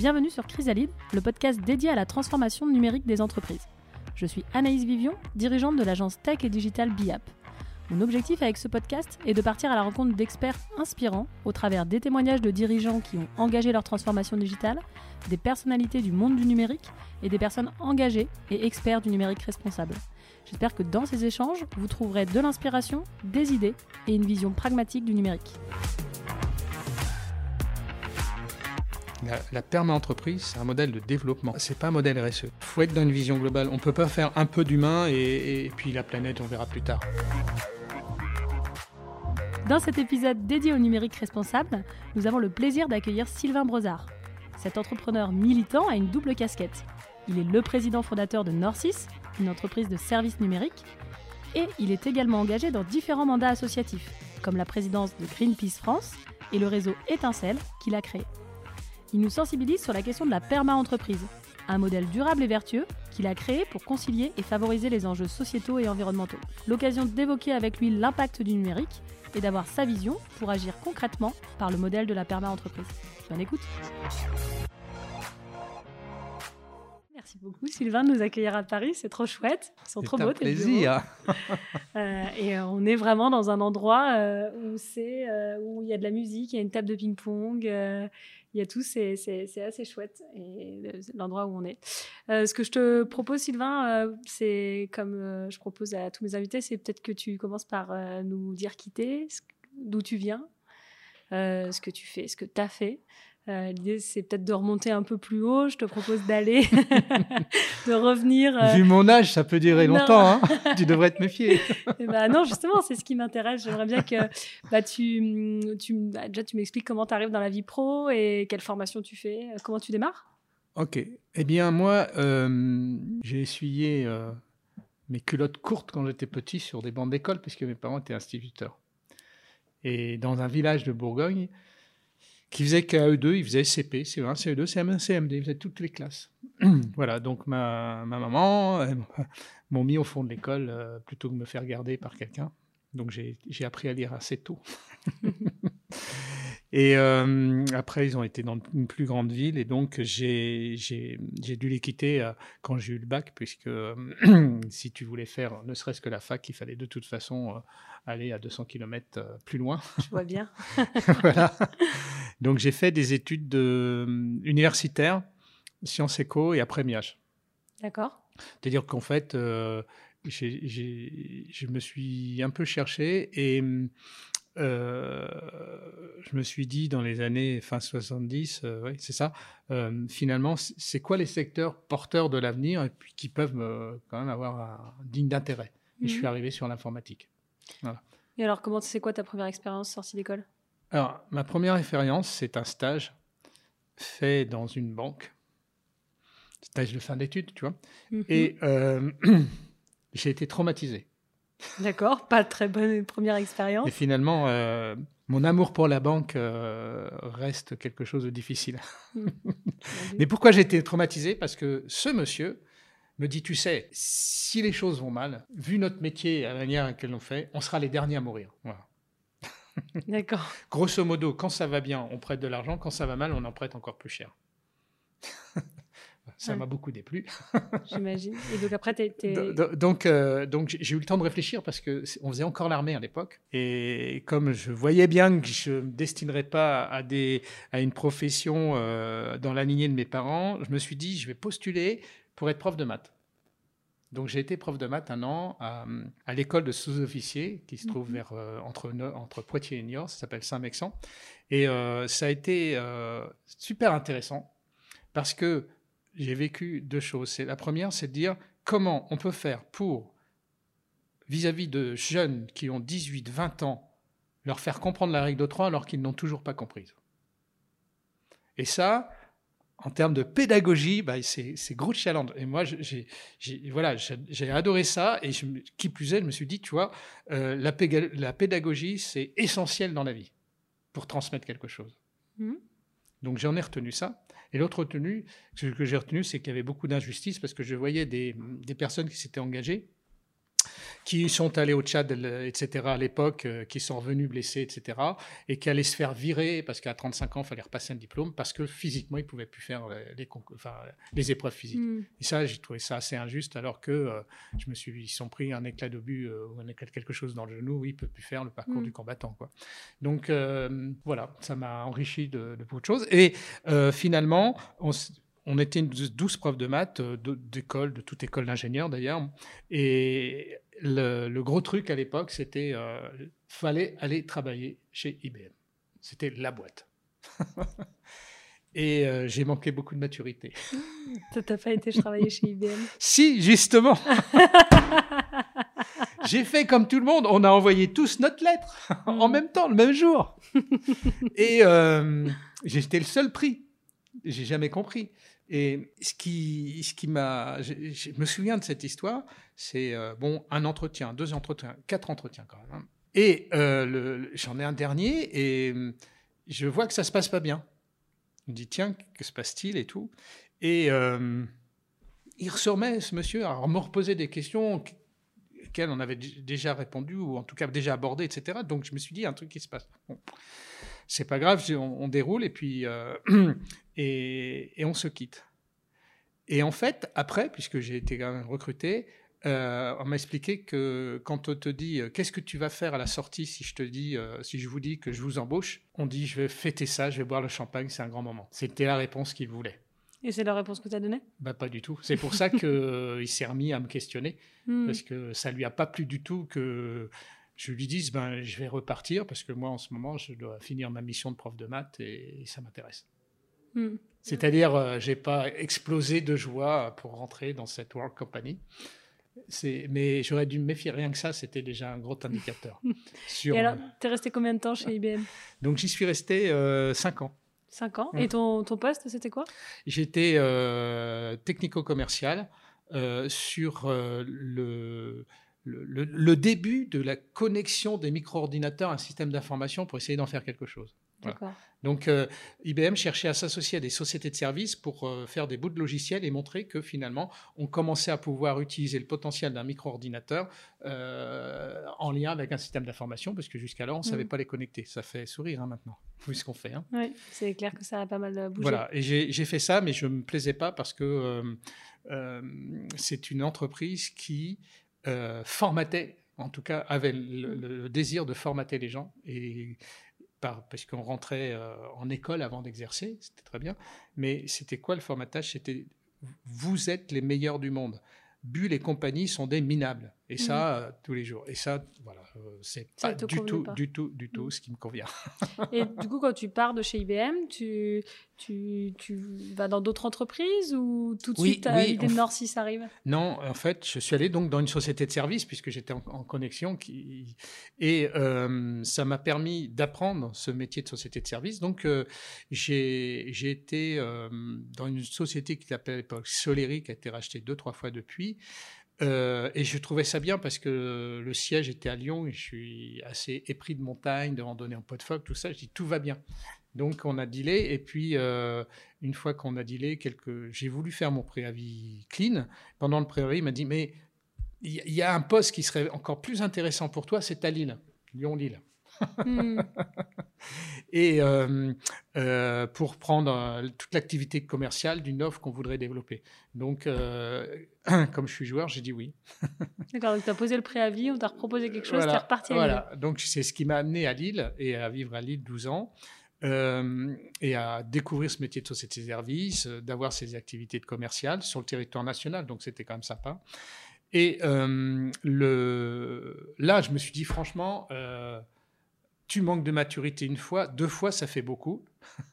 Bienvenue sur Chrysalide, le podcast dédié à la transformation numérique des entreprises. Je suis Anaïs Vivion, dirigeante de l'agence tech et digital BIAP. Mon objectif avec ce podcast est de partir à la rencontre d'experts inspirants au travers des témoignages de dirigeants qui ont engagé leur transformation digitale, des personnalités du monde du numérique et des personnes engagées et experts du numérique responsable. J'espère que dans ces échanges, vous trouverez de l'inspiration, des idées et une vision pragmatique du numérique. La, perma-entreprise, c'est un modèle de développement. C'est pas un modèle RSE. Faut être dans une vision globale. On peut pas faire un peu d'humain et, et puis la planète, on verra plus tard. Dans cet épisode dédié au numérique responsable, nous avons le plaisir d'accueillir Sylvain Brozard. Cet entrepreneur militant a une double casquette. Il est le président fondateur de Norcis, une entreprise de services numériques, et il est également engagé dans différents mandats associatifs, comme la présidence de Greenpeace France et le réseau Étincelle qu'il a créé. Il nous sensibilise sur la question de la perma-entreprise, un modèle durable et vertueux qu'il a créé pour concilier et favoriser les enjeux sociétaux et environnementaux. L'occasion d'évoquer avec lui l'impact du numérique et d'avoir sa vision pour agir concrètement par le modèle de la perma-entreprise. Bonne écoute Merci beaucoup Sylvain de nous accueillir à Paris, c'est trop chouette, ils sont trop beaux tes plaisir. euh, et euh, on est vraiment dans un endroit euh, où c'est euh, où il y a de la musique, il y a une table de ping-pong, euh, il y a tout, c'est assez chouette et l'endroit où on est. Euh, ce que je te propose, Sylvain, euh, c'est comme euh, je propose à tous mes invités, c'est peut-être que tu commences par euh, nous dire qui t'es, d'où tu viens, euh, ce que tu fais, ce que tu as fait. Euh, L'idée, c'est peut-être de remonter un peu plus haut. Je te propose d'aller, de revenir. euh, Vu mon âge, ça peut durer non. longtemps. Hein tu devrais te méfier. Eh ben non, justement, c'est ce qui m'intéresse. J'aimerais bien que bah, tu, tu, bah, déjà, tu m'expliques comment tu arrives dans la vie pro et quelle formation tu fais, euh, comment tu démarres? Ok. Eh bien, moi, euh, j'ai essuyé euh, mes culottes courtes quand j'étais petit sur des bancs d'école, puisque mes parents étaient instituteurs. Et dans un village de Bourgogne, qui faisait KE2, ils faisaient CP, CE1, CE2, CM1, CM2, ils faisaient toutes les classes. voilà, donc ma, ma maman m'ont mis au fond de l'école euh, plutôt que de me faire garder par quelqu'un. Donc j'ai appris à lire assez tôt. et euh, après, ils ont été dans une plus grande ville et donc j'ai dû les quitter euh, quand j'ai eu le bac, puisque euh, si tu voulais faire ne serait-ce que la fac, il fallait de toute façon euh, aller à 200 km plus loin. Je vois bien. voilà. Donc j'ai fait des études de, universitaires, sciences éco et après MIAGE. D'accord. C'est-à-dire qu'en fait, je me suis un peu cherché et euh, je me suis dit dans les années fin 70, euh, ouais, c'est ça, euh, finalement, c'est quoi les secteurs porteurs de l'avenir et puis qui peuvent me- quand même avoir un digne d'intérêt? Et je suis Mhm. arrivé sur l'informatique. Et alors, comment c'est quoi ta première expérience sortie d'école? Alors, ma première expérience, c'est un stage fait dans une banque, stage de fin d'études, tu vois. Mhm. Et euh, j'ai été traumatisé. D'accord, pas très bonne première expérience. Et finalement, euh, mon amour pour la banque euh, reste quelque chose de difficile. Mais pourquoi j'ai été traumatisé? Parce que ce monsieur me dit, tu sais, si les choses vont mal, vu notre métier et la manière à laquelle on fait, on sera les derniers à mourir. Voilà. D'accord. Grosso modo, quand ça va bien, on prête de l'argent. Quand ça va mal, on en prête encore plus cher. ça Ouais. m'a beaucoup déplu. J'imagine. Et donc après, Do- do- Donc, euh, donc j'ai eu le temps de réfléchir parce que c'est- on faisait encore l'armée à l'époque. Et comme je voyais bien que je ne me destinerais pas à, des, à une profession euh, dans la lignée de mes parents, je me suis dit, je vais postuler pour être prof de maths. Donc j'ai été prof de maths un an à, à l'école de sous-officiers qui se trouve Mhm. vers, euh, entre, entre Poitiers et Niort, ça s'appelle Saint-Mexan. Et euh, ça a été euh, super intéressant parce que j'ai vécu deux choses. C'est la première, c'est de dire comment on peut faire pour, vis-à-vis de jeunes qui ont 18, 20 ans, leur faire comprendre la règle de 3 alors qu'ils n'ont toujours pas comprise. Et ça, en termes de pédagogie, bah, c'est gros challenge. Et moi, j'ai voilà, adoré ça. Et je, qui plus est, je me suis dit, tu vois, euh, la, pédagogie, c'est essentiel dans la vie pour transmettre quelque chose. Mhm. Donc j'en ai retenu ça. Et l'autre retenu, ce que j'ai retenu, c'est qu'il y avait beaucoup d'injustice parce que je voyais des personnes qui s'étaient engagées, qui sont allés au Tchad, etc., à l'époque, euh, qui sont revenus blessés, etc., et qui allaient se faire virer parce qu'à 35 ans, il fallait repasser un diplôme parce que physiquement, ils ne pouvaient plus faire les, enfin, les épreuves physiques. Hmm. Et ça, j'ai trouvé ça assez injuste, alors que euh, je me suis, ils sont pris un éclat d'obus euh, ou un éclat de quelque chose dans le genou, oui, ils ne peuvent plus faire le parcours hmm. du combattant. Quoi. Donc, voilà, ça m'a enrichi de, de, beaucoup de choses. Et finalement, on on était une douce profs de maths, euh, d'école, de toute école d'ingénieur d'ailleurs. Et le, gros truc à l'époque, c'était euh, fallait aller travailler chez IBM. C'était la boîte. Et euh, j'ai manqué beaucoup de maturité. Ça t'a pas été travailler chez IBM Si, justement. j'ai fait comme tout le monde. On a envoyé tous notre lettre en mm. même temps, le même jour. Et j'étais le seul pris. J'ai jamais compris. Et ce qui, ce qui m'a, je, me souviens de cette histoire, c'est euh, bon un entretien, deux entretiens, quatre entretiens quand même. Hein. Et euh, j'en ai un dernier et hum, je vois que ça se passe pas bien. Il me dit tiens que se passe-t-il et tout. Et euh, il remet ce monsieur à me reposer des questions auxquelles on avait déjà répondu ou en tout cas déjà abordé, etc. Donc je me suis dit un truc qui se passe. Bon c'est pas grave, on, déroule et puis euh, et, on se quitte. Et en fait, après, puisque j'ai été recruté, euh, on m'a expliqué que quand on te dit euh, qu'est-ce que tu vas faire à la sortie si je te dis, si je vous dis que je vous embauche, on dit je vais fêter ça, je vais boire le champagne, c'est un grand moment. C'était la réponse qu'il voulait. Et c'est la réponse que tu as donnée? Bah, Pas du tout. C'est pour ça qu'il s'est remis à me questionner, hmm. parce que ça lui a pas plu du tout que je lui dis ben, je vais repartir parce que moi, en ce moment, je dois finir ma mission de prof de maths et, ça m'intéresse. Hmm. C'est-à-dire, je euh, j'ai pas explosé de joie pour rentrer dans cette World Company. Mais j'aurais dû me méfier. Rien que ça, c'était déjà un gros indicateur. et alors, euh, tu es resté combien de temps chez IBM Donc, j'y suis resté 5 euh, ans. 5 ans. Et ton, ton poste, c'était quoi? J'étais technico-commercial sur le le, début de la connexion des micro-ordinateurs à un système d'information pour essayer d'en faire quelque chose. Donc euh, IBM cherchait à s'associer à des sociétés de services pour euh, faire des bouts de logiciels et montrer que finalement on commençait à pouvoir utiliser le potentiel d'un micro-ordinateur euh, en lien avec un système d'information parce que jusqu'alors on ne savait mm. pas les connecter. Ça fait sourire hein, maintenant, vu ce qu'on fait. Hein. Oui, c'est clair que ça a pas mal bougé. Voilà, et j'ai fait ça, mais je ne me plaisais pas parce que c'est une entreprise qui formatait, en tout cas avait le, désir de formater les gens, et par, parce qu'on rentrait euh, en école avant d'exercer, c'était très bien, mais c'était quoi le formatage? C'était vous êtes les meilleurs du monde. Bull et compagnie sont des minables. Et ça, mhm. euh, tous les jours. Et ça, voilà, euh, c'est pas du tout, du tout, du tout mhm. ce qui me convient. et du coup, quand tu pars de chez IBM, tu, tu, tu vas dans d'autres entreprises ou tout de suite, à l'idée de Nord si ça arrive? Non, en fait, je suis allé donc dans une société de service puisque j'étais en, connexion. Qui, et euh, ça m'a permis d'apprendre ce métier de société de service. Donc, j'ai été dans une société qui s'appelait à l'époque Soleri, qui a été rachetée deux, trois fois depuis. Euh, et je trouvais ça bien parce que le siège était à Lyon et je suis assez épris de montagne, de randonnée en pot de phoque, tout ça. Je dis tout va bien. Donc on a dealé et puis euh, une fois qu'on a dealé, j'ai voulu faire mon préavis clean. Pendant le préavis, il m'a dit mais il y, a un poste qui serait encore plus intéressant pour toi, c'est à Lille, Lyon-Lille. Hmm. et euh, euh, pour prendre euh, toute l'activité commerciale d'une offre qu'on voudrait développer. Donc, comme je suis joueur, j'ai dit oui. D'accord, donc tu as posé le préavis, on t'a proposé quelque chose, tu es reparti à Voilà, donc c'est ce qui m'a amené à Lille et à vivre à Lille 12 ans. et à découvrir ce métier de société de service, d'avoir ces activités commerciales sur le territoire national, donc c'était quand même sympa. Et le... là, je me suis dit franchement, tu manques de maturité une fois, deux fois, ça fait beaucoup.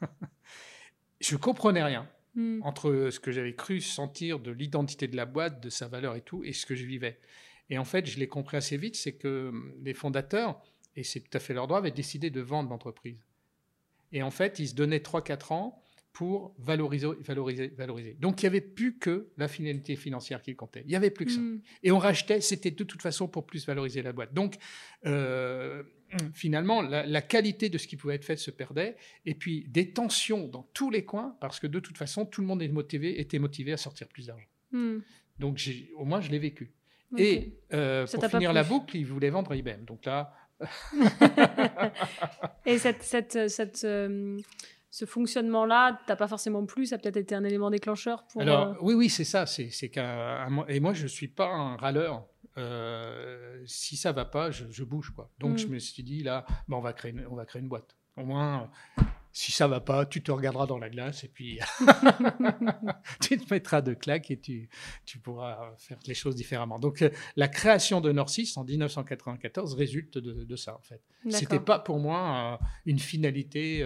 je comprenais rien hmm. entre ce que j'avais cru sentir de l'identité de la boîte, de sa valeur et tout, et ce que je vivais. Et en fait, je l'ai compris assez vite, c'est que hum, les fondateurs, et c'est tout à fait leur droit, avaient décidé de vendre l'entreprise. Et en fait, ils se donnaient 3-4 ans pour valoriser, valoriser, valoriser. Donc, il n'y avait plus que la finalité financière qui comptait. Il n'y avait plus que ça. Hmm. Et on rachetait, c'était de toute façon pour plus valoriser la boîte. Donc, euh, finalement, la, qualité de ce qui pouvait être fait se perdait, et puis des tensions dans tous les coins, parce que de toute façon, tout le monde est motivé, était motivé à sortir plus d'argent. Hmm. Donc, au moins, je l'ai vécu. Et pour finir la boucle, ils voulaient vendre IBM. Donc là. et cette, cette, cette ce fonctionnement-là, t'as pas forcément plus, ça a peut-être été un élément déclencheur pour. Alors oui, oui, c'est ça. C'est qu'un et moi je suis pas un râleur. Euh, si ça va pas, je, bouge quoi. Donc je mm. me suis dit là, bah, on va créer, une, on va créer une boîte. Au moins, si ça va pas, tu te regarderas dans la glace et puis tu te mettras de claques et tu, tu pourras faire les choses différemment. Donc euh, la création de Norcis en 1994 résulte de, ça en fait. C'était pas pour moi euh, une finalité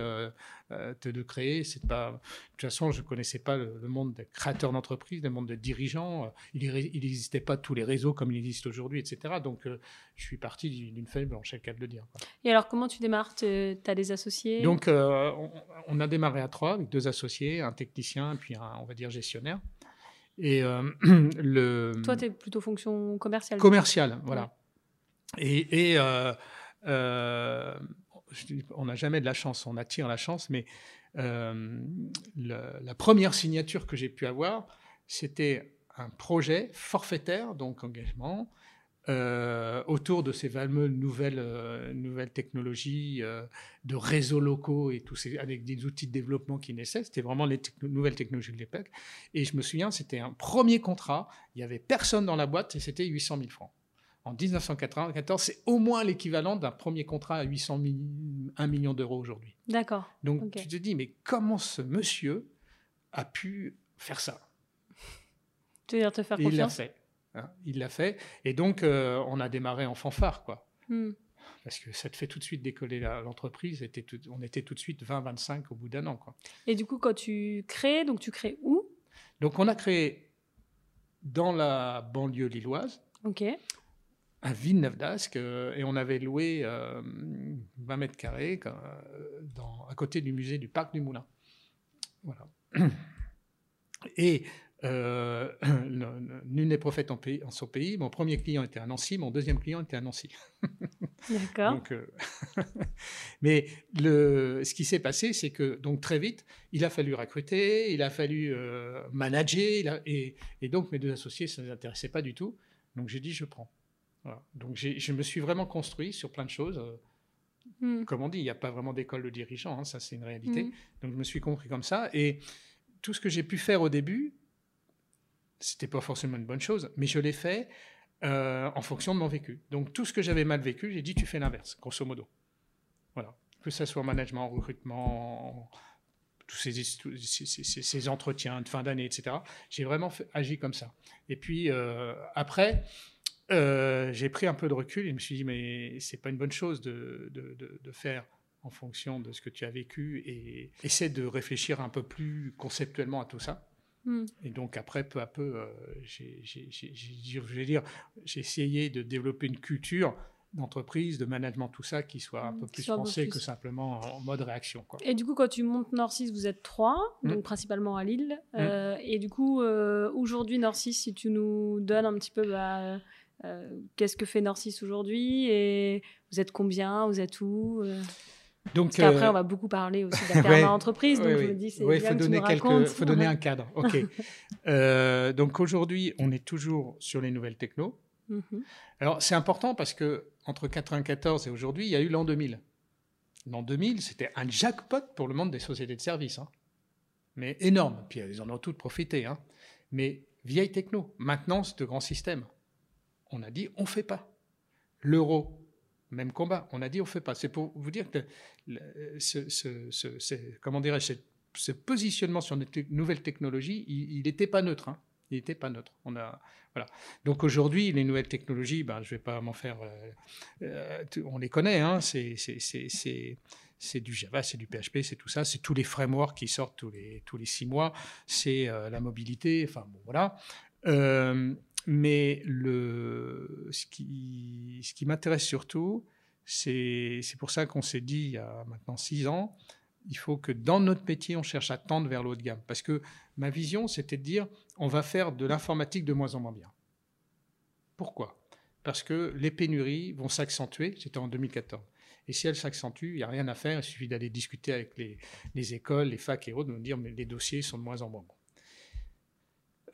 euh, de créer. C'est pas, de toute façon, je connaissais pas le, monde des créateurs d'entreprises, le monde des dirigeants. Euh, il n'existait pas tous les réseaux comme il existe aujourd'hui, etc. Donc, euh, je suis parti d'une feuille blanche, c'est le cas de le dire. Et alors, comment tu démarres? Tu as des associés? Donc, on, a démarré à trois avec deux associés, un technicien, puis un, on va dire, gestionnaire. Et le. Toi, tu es plutôt fonction commerciale? Commerciale, voilà. Et, et on n'a jamais de la chance, on attire la chance, mais euh, la première signature que j'ai pu avoir, c'était un projet forfaitaire, donc engagement, euh, autour de ces fameuses nouvelles, euh, technologies de réseaux locaux et tout ces, avec des outils de développement qui naissaient. C'était vraiment les nouvelles technologies de l'époque. Et je me souviens, c'était un premier contrat. Il n'y avait personne dans la boîte et c'était 800 000 francs en 1994, c'est au moins l'équivalent d'un premier contrat à 800 1 million d'euros aujourd'hui. D'accord. Donc tu te dis, mais comment ce monsieur a pu faire ça? Tu veux dire te faire confiance Il l'a fait. Hein, il l'a fait. Et donc, euh, on a démarré en fanfare, quoi. Hmm. Parce que ça te fait tout de suite décoller l'entreprise. On était tout de suite 20-25 au bout d'un an. Quoi. Et du coup, quand tu crées, donc tu crées où? Donc, on a créé dans la banlieue lilloise. Ok à Villeneuve-d'Ascq euh, et on avait loué 20 euh, mètres carrés euh, dans, à côté du musée du Parc du Moulin. Voilà. Et nul n'est prophète en, pays, en, son pays. Mon premier client était à Nancy, mon deuxième client était à Nancy. D'accord. mais le, ce qui s'est passé, c'est que donc très vite, il a fallu recruter, il a fallu manager, et, et, donc mes deux associés, ça ne les intéressait pas du tout. Donc j'ai dit, je prends. Donc je me suis vraiment construit sur plein de choses. Hmm. Comme on dit, il n'y a pas vraiment d'école de dirigeants, hein, ça c'est une réalité. Hmm. Donc je me suis compris comme ça. Et tout ce que j'ai pu faire au début, c'était pas forcément une bonne chose, mais je l'ai fait euh, en fonction de mon vécu. Donc tout ce que j'avais mal vécu, j'ai dit tu fais l'inverse, grosso modo. Voilà. Que ce soit en management, en recrutement, tous ces, ces, entretiens de fin d'année, etc. J'ai vraiment agi comme ça. Et puis euh, après, euh, j'ai pris un peu de recul et je me suis dit, mais c'est pas une bonne chose de, de, de, faire en fonction de ce que tu as vécu et essaie de réfléchir un peu plus conceptuellement à tout ça. Hmm. Et donc après, peu à peu, euh, j'ai essayé de développer une culture d'entreprise, de management, tout ça, qui soit un hmm. peu plus pensé que simplement en mode réaction. Quoi. Et du coup, quand tu montes Norcis, vous êtes trois, hmm. donc principalement à Lille. Euh, et du coup, aujourd'hui, Norcis, si tu nous donnes un petit peu... Bah, qu'est-ce que fait Norcis aujourd'hui et vous êtes combien, vous êtes où euh? donc, Parce qu'après, euh, on va beaucoup parler aussi de la entreprise. Donc, je me dis, c'est faut donner quelques, faut donner un cadre. Ok. donc, aujourd'hui, on est toujours sur les nouvelles techno. Mhm. Alors, c'est important parce que entre 94 et aujourd'hui, il y a eu l'an 2000. L'an 2000, c'était un jackpot pour le monde des sociétés de services. Hein. Mais énorme. Puis, ils en ont toutes profité. Hein. Mais vieille techno. Maintenant, c'est de grands systèmes on a dit on fait pas. L'euro, même combat, on a dit on fait pas. C'est pour vous dire que ce, comment dirais-je, ce, positionnement sur une nouvelle technologie, il n'était pas neutre. Hein. Il n'était pas neutre. On a, voilà. Donc aujourd'hui, les nouvelles technologies, ben, je ne vais pas m'en faire. Euh, euh, on les connaît. Hein. C'est du Java, c'est du PHP, c'est tout ça. C'est tous les frameworks qui sortent tous les, tous les six mois. C'est euh, la mobilité. Enfin, bon, voilà. Mais le, ce qui, ce qui m'intéresse surtout, c'est pour ça qu'on s'est dit il y a maintenant six ans, il faut que dans notre métier, on cherche à tendre vers le haut de gamme. Parce que ma vision, c'était de dire, on va faire de l'informatique de moins en moins bien. Pourquoi? Parce que les pénuries vont s'accentuer, c'était en 2014. Et si elles s'accentuent, il n'y a rien à faire, il suffit d'aller discuter avec les, les, écoles, les facs et autres, de nous dire, mais les dossiers sont de moins en moins bons.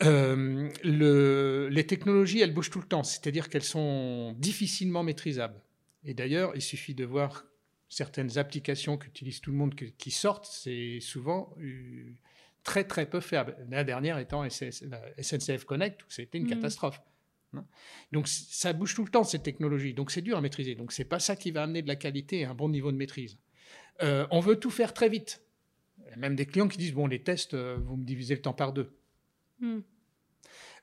Euh, le, les technologies, elles bougent tout le temps, c'est-à-dire qu'elles sont difficilement maîtrisables. Et d'ailleurs, il suffit de voir certaines applications qu'utilise tout le monde qui sortent, c'est souvent euh, très très peu fiable. La dernière étant SNCF Connect, où c'était une mm. catastrophe. Hein. Donc ça bouge tout le temps cette technologie, donc c'est dur à maîtriser. Donc c'est pas ça qui va amener de la qualité et un bon niveau de maîtrise. Euh, on veut tout faire très vite. Il y a même des clients qui disent bon les tests, vous me divisez le temps par deux. Mm.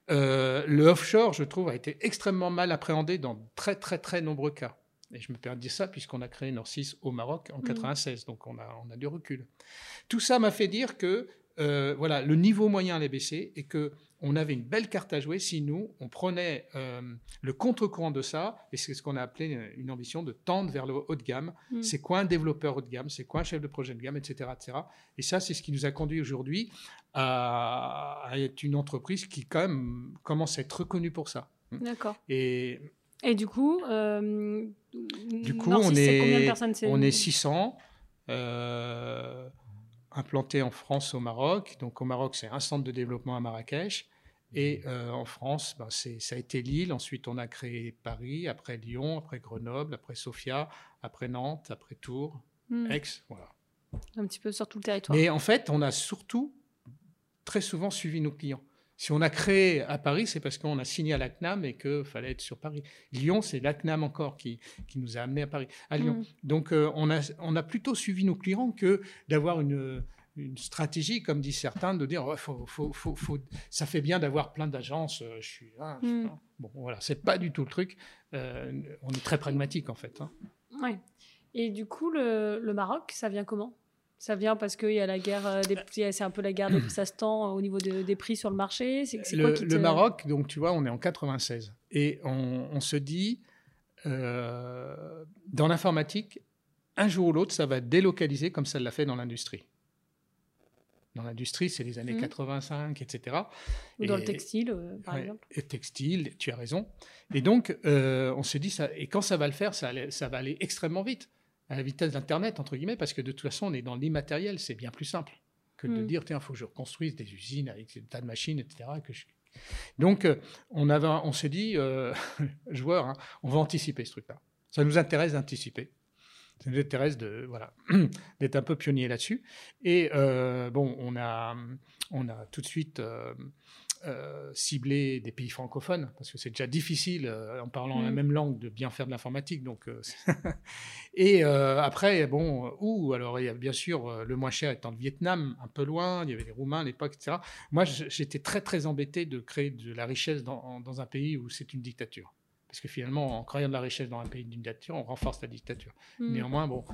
le offshore, je trouve, a été extrêmement mal appréhendé dans très très très nombreux cas. Et je me permets de dire ça puisqu'on a créé Norcis au Maroc en 96, mmh. donc on a, on a du recul. Tout ça m'a fait dire que euh, voilà, le niveau moyen allait baisser et que on avait une belle carte à jouer si nous, on prenait euh, le contre-courant de ça, et c'est ce qu'on a appelé une ambition de tendre vers le haut de gamme. Mmh. C'est quoi un développeur haut de gamme? C'est quoi un chef de projet de gamme, etc. etc. Et ça, c'est ce qui nous a conduit aujourd'hui à, à, être une entreprise qui, quand même, commence à être reconnue pour ça. D'accord. Et et du coup, euh, du coup on, est, on est 600 euh, implantés en France, au Maroc. Donc au Maroc, c'est un centre de développement à Marrakech. Et euh, en France, ben, ça a été Lille. Ensuite, on a créé Paris, après Lyon, après Grenoble, après Sofia, après Nantes, après Tours, hmm. Aix. Voilà. Un petit peu sur tout le territoire. Mais en fait, on a surtout très souvent suivi nos clients. Si on a créé à Paris, c'est parce qu'on a signé à l'ACNAM et qu'il fallait être sur Paris. Lyon, c'est l'ACNAM encore qui, qui nous a amenés à Paris, à Lyon. Mm. Donc euh, on, a, on a plutôt suivi nos clients que d'avoir une, une stratégie, comme disent certains, de dire faut, faut, faut, ça fait bien d'avoir plein d'agences. Euh, je suis, là, mm. Bon, voilà, c'est pas du tout le truc. Euh, on est très pragmatique en fait. Hein. Ouais. Et du coup, le, le Maroc, ça vient comment? Ça vient parce qu'il y a la guerre, euh, c'est un peu la guerre des ça se au niveau des prix sur le marché. C'est le, le Maroc, donc tu vois, on est en 96 et on, se dit euh, dans l'informatique, un jour ou l'autre, ça va délocaliser comme ça l'a fait dans l'industrie. Dans l'industrie, c'est les années 85, etc. Ou dans le textile, euh, par exemple. Et textile, tu as raison. Et donc, on se dit, ça, et quand ça va le faire, ça, ça va aller extrêmement vite à la vitesse d'Internet, entre guillemets, parce que de toute façon, on est dans l'immatériel, c'est bien plus simple que de mm. dire, tiens, il faut que je reconstruise des usines avec des tas de machines, etc. Que Donc, euh, on, avait, on s'est dit, euh, joueur, hein, on va anticiper ce truc-là. Ça nous intéresse d'anticiper. Ça nous intéresse de, voilà, d'être un peu pionnier là-dessus. Et euh, bon, on a, on a tout de suite euh, cibler des pays francophones, parce que c'est déjà difficile, euh, en parlant la mm. même langue, de bien faire de l'informatique. Donc, euh, et après, bon, où Alors, il y a bien sûr le moins cher étant le Vietnam, un peu loin, il y avait les Roumains à l'époque, etc. Moi, j'étais très, très embêté de créer de la richesse dans, dans un pays où c'est une dictature. Parce que finalement, en créant de la richesse dans un pays d'une dictature, on renforce la dictature. Mm. Néanmoins, bon,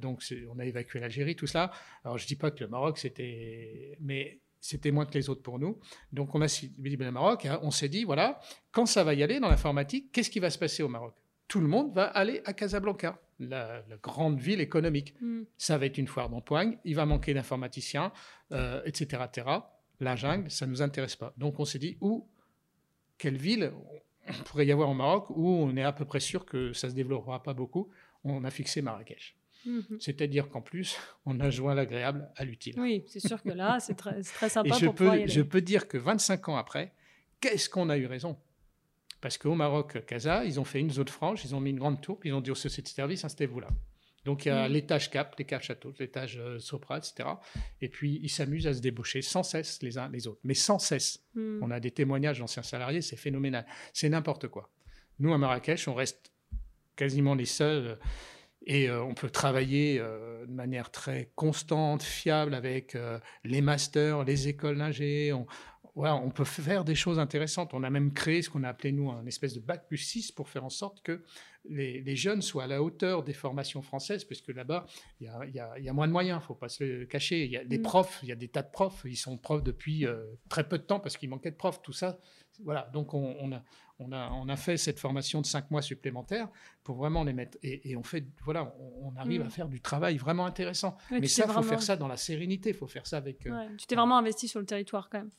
donc on a évacué l'Algérie, tout cela. Alors je dis pas que le Maroc c'était, mais c'était moins que les autres pour nous. Donc on a ciblé le Maroc. Hein. on s'est dit, voilà, quand ça va y aller dans l'informatique, qu'est-ce qui va se passer au Maroc? Tout le monde va aller à Casablanca, la, grande ville économique. Hmm. Ça va être une foire d'empoigne, il va manquer d'informaticiens, euh, etc., etc. La jungle, ça ne nous intéresse pas. Donc on s'est dit, où, quelle ville pourrait y avoir au Maroc où on est à peu près sûr que ça ne se développera pas beaucoup? On a fixé Marrakech. Mhm. C'est-à-dire qu'en plus, on a joint l'agréable à l'utile. Oui, c'est sûr que là, c'est très, très, sympa Et je pour peux, y aller. Je peux dire que 25 ans après, qu'est-ce qu'on a eu raison? Parce qu'au Maroc, Casa, ils ont fait une zone franche, ils ont mis une grande tour, ils ont dit aux sociétés de services, installez-vous là. Donc il y a mhm. l'étage Cap, l'étage Château, l'étage euh, Sopra, etc. Et puis ils s'amusent à se débaucher sans cesse les uns les autres. Mais sans cesse. Mhm. On a des témoignages d'anciens salariés, c'est phénoménal. C'est n'importe quoi. Nous, à Marrakech, on reste quasiment les seuls et euh, on peut travailler euh, de manière très constante, fiable avec euh, les masters, les écoles d'ingé. On, on peut faire des choses intéressantes. On a même créé ce qu'on a appelé, nous, un espèce de bac plus 6 pour faire en sorte que les, jeunes soient à la hauteur des formations françaises, parce que là-bas, il y, a, moins de moyens, il ne faut pas se le cacher. Il y a des mm. profs, il y a des tas de profs, ils sont profs depuis très peu de temps parce qu'il manquait de profs, tout ça. Voilà, donc on, a, on a, on a fait cette formation de cinq mois supplémentaires pour vraiment les mettre. Et, on fait, voilà, on, arrive mm. à faire du travail vraiment intéressant. Mais ça, il faut faire ça dans la sérénité, il faut faire ça avec. Euh, tu t'es vraiment investi sur le territoire quand même.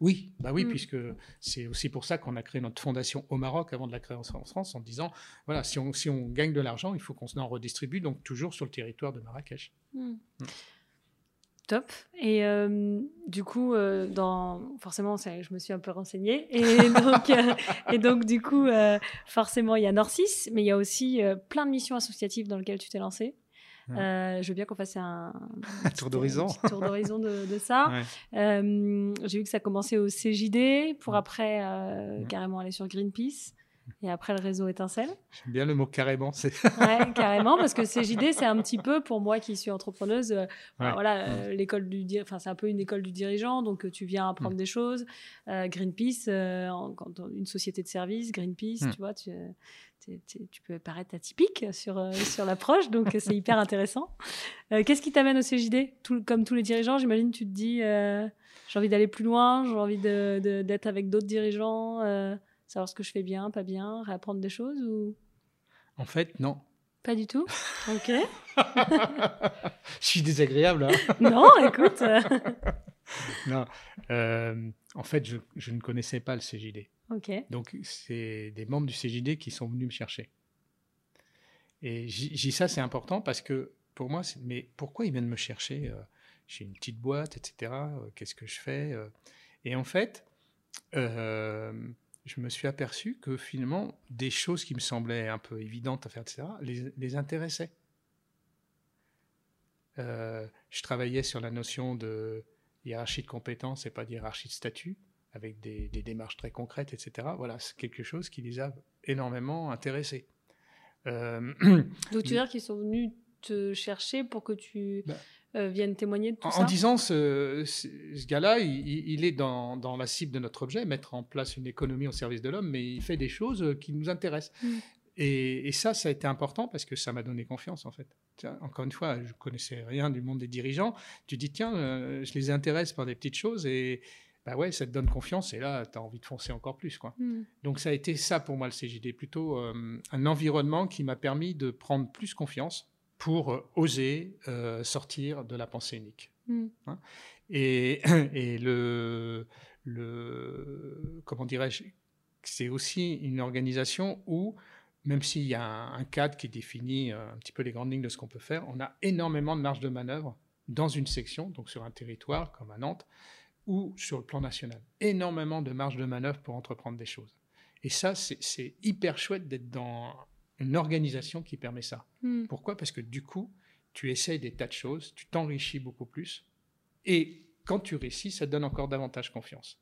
Oui, bah oui, mm. puisque c'est aussi pour ça qu'on a créé notre fondation au Maroc avant de la créer en France, en disant voilà, si on, si on gagne de l'argent, il faut qu'on se en redistribue, donc toujours sur le territoire de Marrakech. Mm. Top. Et euh, du coup, euh, dans, forcément, je me suis un peu renseignée. Et donc, euh, et donc du coup, forcément, il y a Norcis, mais il y a aussi plein de missions associatives dans lesquelles tu t'es lancé. Je veux bien qu'on fasse un, tour d'horizon. tour d'horizon de, ça. J'ai vu que ça commençait au CJD pour après carrément aller sur Greenpeace. Et après, le réseau étincelle. J'aime bien le mot carrément. Ouais, carrément, parce que CJD, c'est un petit peu, pour moi qui suis entrepreneuse, euh, voilà, euh, l'école du, enfin, c'est un peu une école du dirigeant, donc euh, tu viens apprendre mm. des choses. Greenpeace, une société de service, Greenpeace, mm. tu vois, tu, tu peux paraître atypique sur, sur l'approche, donc c'est hyper intéressant. Qu'est-ce qui t'amène au CJD Tout, Comme tous les dirigeants, j'imagine, tu te dis, j'ai envie d'aller plus loin, j'ai envie d'être de, avec d'autres dirigeants savoir ce que je fais bien, pas bien, réapprendre des choses ou? En fait, non. Pas du tout? Ok. je suis désagréable. Hein non, écoute. non. Euh, en fait, je, je, ne connaissais pas le CJD. Ok. Donc, c'est des membres du CJD qui sont venus me chercher. Et j'ai ça, c'est important parce que pour moi, mais pourquoi ils viennent me chercher euh, J'ai une petite boîte, etc. Euh, qu'est-ce que je fais Et en fait, je me suis aperçu que finalement, des choses qui me semblaient un peu évidentes à faire, etc., les, intéressaient. Euh, je travaillais sur la notion de hiérarchie de compétences et pas de hiérarchie de statut, avec des, démarches très concrètes, etc. Voilà, c'est quelque chose qui les a énormément intéressés. Euh, Donc tu veux dire qu'ils sont venus te chercher pour que tu... Bah, euh, viennent témoigner de tout en, ça En disant, ce, ce, gars-là, il, est dans, dans, la cible de notre objet, mettre en place une économie au service de l'homme, mais il fait des choses euh, qui nous intéressent. Mm. Et, et, ça, ça a été important parce que ça m'a donné confiance, en fait. encore une fois, je connaissais rien du monde des dirigeants. Tu dis, tiens, euh, je les intéresse par des petites choses et bah ouais, ça te donne confiance et là, tu as envie de foncer encore plus. Quoi. Mm. Donc ça a été ça pour moi, le CJD, plutôt un environnement qui m'a permis de prendre plus confiance pour euh, oser euh, sortir de la pensée unique. Hmm. Hein. et, et, le, le comment dirais-je, c'est aussi une organisation où, même s'il y a un, cadre qui définit euh, un petit peu les grandes lignes de ce qu'on peut faire, on a énormément de marge de manœuvre dans une section, donc sur un territoire comme à Nantes, ou sur le plan national. Énormément de marge de manœuvre pour entreprendre des choses. Et ça, c'est hyper chouette d'être dans une organisation qui permet ça. Hmm. Pourquoi? Parce que du coup, tu essayes des tas de choses, tu t'enrichis beaucoup plus, et quand tu réussis, ça te donne encore davantage confiance.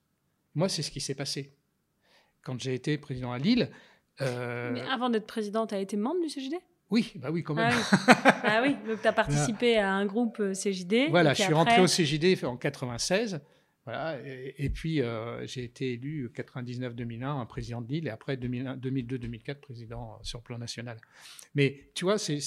Moi, c'est ce qui s'est passé. Quand j'ai été président à Lille. Euh, Mais avant d'être président, tu as été membre du CJD oui, bah oui, quand même. Ah oui, ah donc tu as participé à un groupe euh, CJD. Voilà, je suis rentré au CJD en 96. Voilà, et, puis euh, j'ai été élu 99-2001 président de Lille et après 2002-2004 président sur le plan national. Mais tu vois, c'est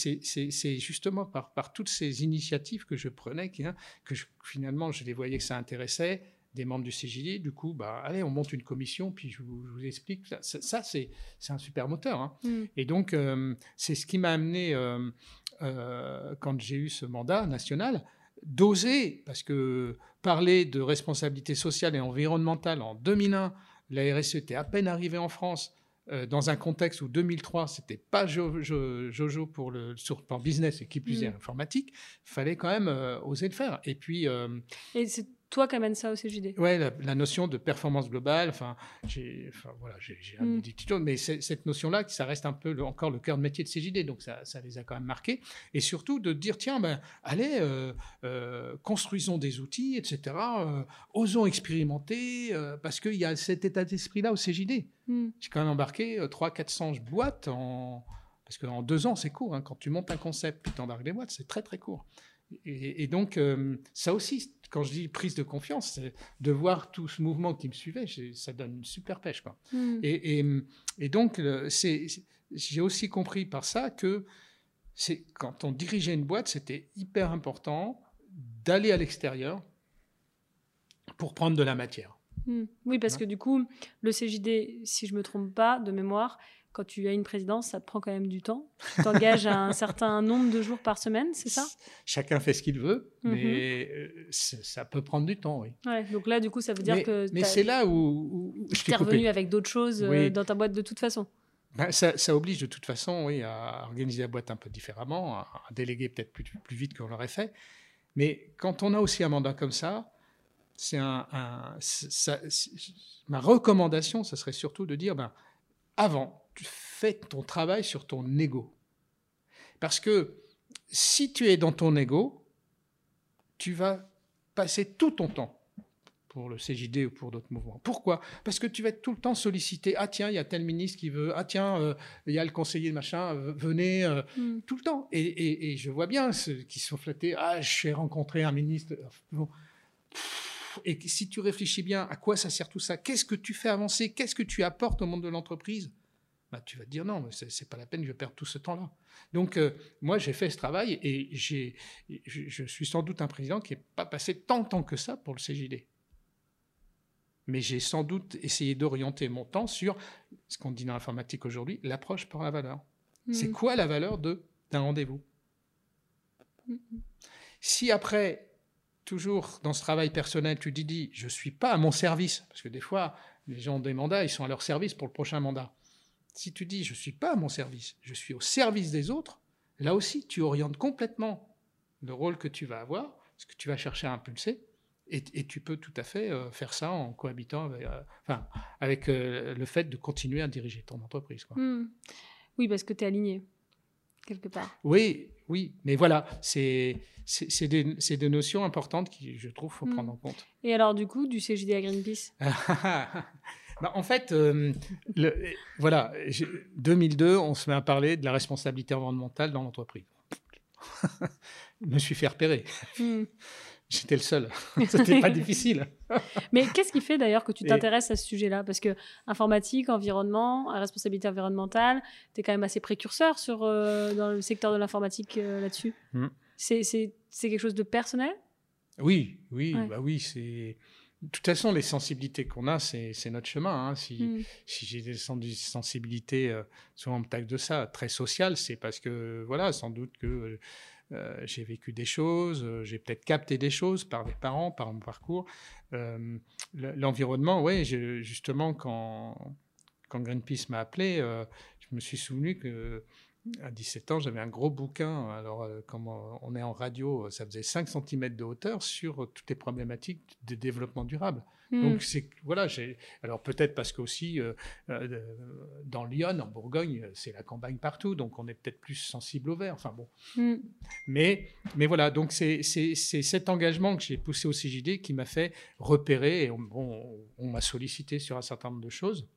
justement par, par, toutes ces initiatives que je prenais hein, que finalement je les voyais que ça intéressait des membres du CJD. Du coup, bah, allez, on monte une commission, puis je vous, explique. Ça, ça c'est un super moteur. Hein. Mm. Et donc, euh, c'est ce qui m'a amené, euh, quand j'ai eu ce mandat national, d'oser, parce que parler de responsabilité sociale et environnementale en 2001, la RSE était à peine arrivée en France, euh, dans un contexte où 2003, c'était pas Jojo pour le sur business et qui plus est mm. informatique, fallait quand même euh, oser le faire. Et puis. Euh, et toi qui amènes ça au CJD. Oui, la, notion de performance globale, enfin, j'ai voilà, un mm. titres, mais cette notion-là, ça reste un peu encore le cœur de métier de CJD, donc ça, ça, les a quand même marqués. Et surtout de dire, tiens, ben, allez, euh, euh, construisons des outils, etc., euh, osons expérimenter, parce qu'il y a cet état d'esprit-là au CJD. Mm. J'ai quand même embarqué 300-400 boîtes en... Parce qu'en deux ans, c'est court. Hein. Quand tu montes un concept puis tu embarques des boîtes, c'est très, très court. Et, et donc, ça aussi, quand je dis prise de confiance, de voir tout ce mouvement qui me suivait, ça donne une super pêche. Quoi. Hmm. Et, et, donc, j'ai aussi compris par ça que quand on dirigeait une boîte, c'était hyper important d'aller à l'extérieur pour prendre de la matière. Hmm. Oui, parce que du coup, le CJD, si je me trompe pas, de mémoire, quand tu as une présidence, ça te prend quand même du temps. Tu t'engages à un certain nombre de jours par semaine, c'est ça? Chacun fait ce qu'il veut, mhm. mais euh, ça peut prendre du temps, oui. Ouais, donc là, du coup, ça veut dire que. Mais c'est là où, je t'es revenu avec d'autres choses euh, dans ta boîte de toute façon. Ben, ça, ça, oblige de toute façon, oui, à organiser la boîte un peu différemment, à, déléguer peut-être plus, plus vite qu'on l'aurait fait. Mais quand on a aussi un mandat comme ça, c'est un, ma recommandation, ça serait surtout de dire, ben, avant, fais ton travail sur ton ego. Parce que si tu es dans ton ego, tu vas passer tout ton temps pour le CJD ou pour d'autres mouvements. Pourquoi? Parce que tu vas être tout le temps sollicité. Ah tiens, il y a tel ministre qui veut. Ah tiens, euh, il y a le conseiller de machin. Euh, venez euh, hmm. tout le temps. Et, je vois bien ceux qui sont flattés. Ah, j'ai rencontré un ministre. Et si tu réfléchis bien, à quoi ça sert tout ça? Qu'est-ce que tu fais avancer? Qu'est-ce que tu apportes au monde de l'entreprise? Bah, tu vas te dire non, c'est pas la peine que je perde tout ce temps-là. Donc, moi, j'ai fait ce travail et je, je, suis sans doute un président qui n'est pas passé tant de temps que ça pour le CJD mais j'ai sans doute essayé d'orienter mon temps sur ce qu'on dit dans l'informatique aujourd'hui, l'approche par la valeur. C'est mm. quoi la valeur d'un rendez-vous? Si après, toujours dans ce travail personnel, tu dis, dis je ne suis pas à mon service, parce que des fois, les gens ont des mandats, ils sont à leur service pour le prochain mandat. Si tu dis, je ne suis pas à mon service, je suis au service des autres, là aussi, tu orientes complètement le rôle que tu vas avoir, ce que tu vas chercher à impulser, et, tu peux tout à fait euh, faire ça en cohabitant avec, euh, enfin, avec euh, le fait de continuer à diriger ton entreprise. Quoi. Hmm. Oui, parce que tu es aligné, quelque part. Oui, oui, mais voilà, c'est des, des, notions importantes qui, je trouve, faut hmm. prendre en compte. Et alors, du coup, du CGD à Greenpeace? bah, En fait, le, voilà, 2002, on se met à parler de la responsabilité environnementale dans l'entreprise. je me suis fait repérer. Hmm. J'étais le seul. C'était pas difficile. Mais qu'est-ce qui fait d'ailleurs que tu t'intéresses à ce sujet-là? Parce que informatique, environnement, responsabilité environnementale, tu es quand même assez précurseur sur, euh, dans le secteur de l'informatique euh, là-dessus. Hmm. C'est quelque chose de personnel? Oui, oui, bah oui. C'est de toute façon, les sensibilités qu'on a, c'est notre chemin. Hein. Si, hmm. si j'ai des sensibilités, euh, souvent on me taxe de ça, très sociales, c'est parce que, voilà, sans doute que euh, j'ai vécu des choses, euh, j'ai peut-être capté des choses par mes parents, par mon parcours. Euh, l'environnement, oui, justement, quand, quand Greenpeace m'a appelé, je me suis souvenu que à 17 ans, j'avais un gros bouquin. Alors, comme on est en radio, ça faisait 5 cm de hauteur sur toutes les problématiques de développement durable. Hmm. Donc c'est voilà, alors peut-être parce qu'aussi euh, euh, dans Lyon, en Bourgogne, c'est la campagne partout, donc on est peut-être plus sensible au vert. Enfin bon, hmm. mais mais voilà, donc c'est cet engagement que j'ai poussé au CJD qui m'a fait repérer et on, on, m'a sollicité sur un certain nombre de choses.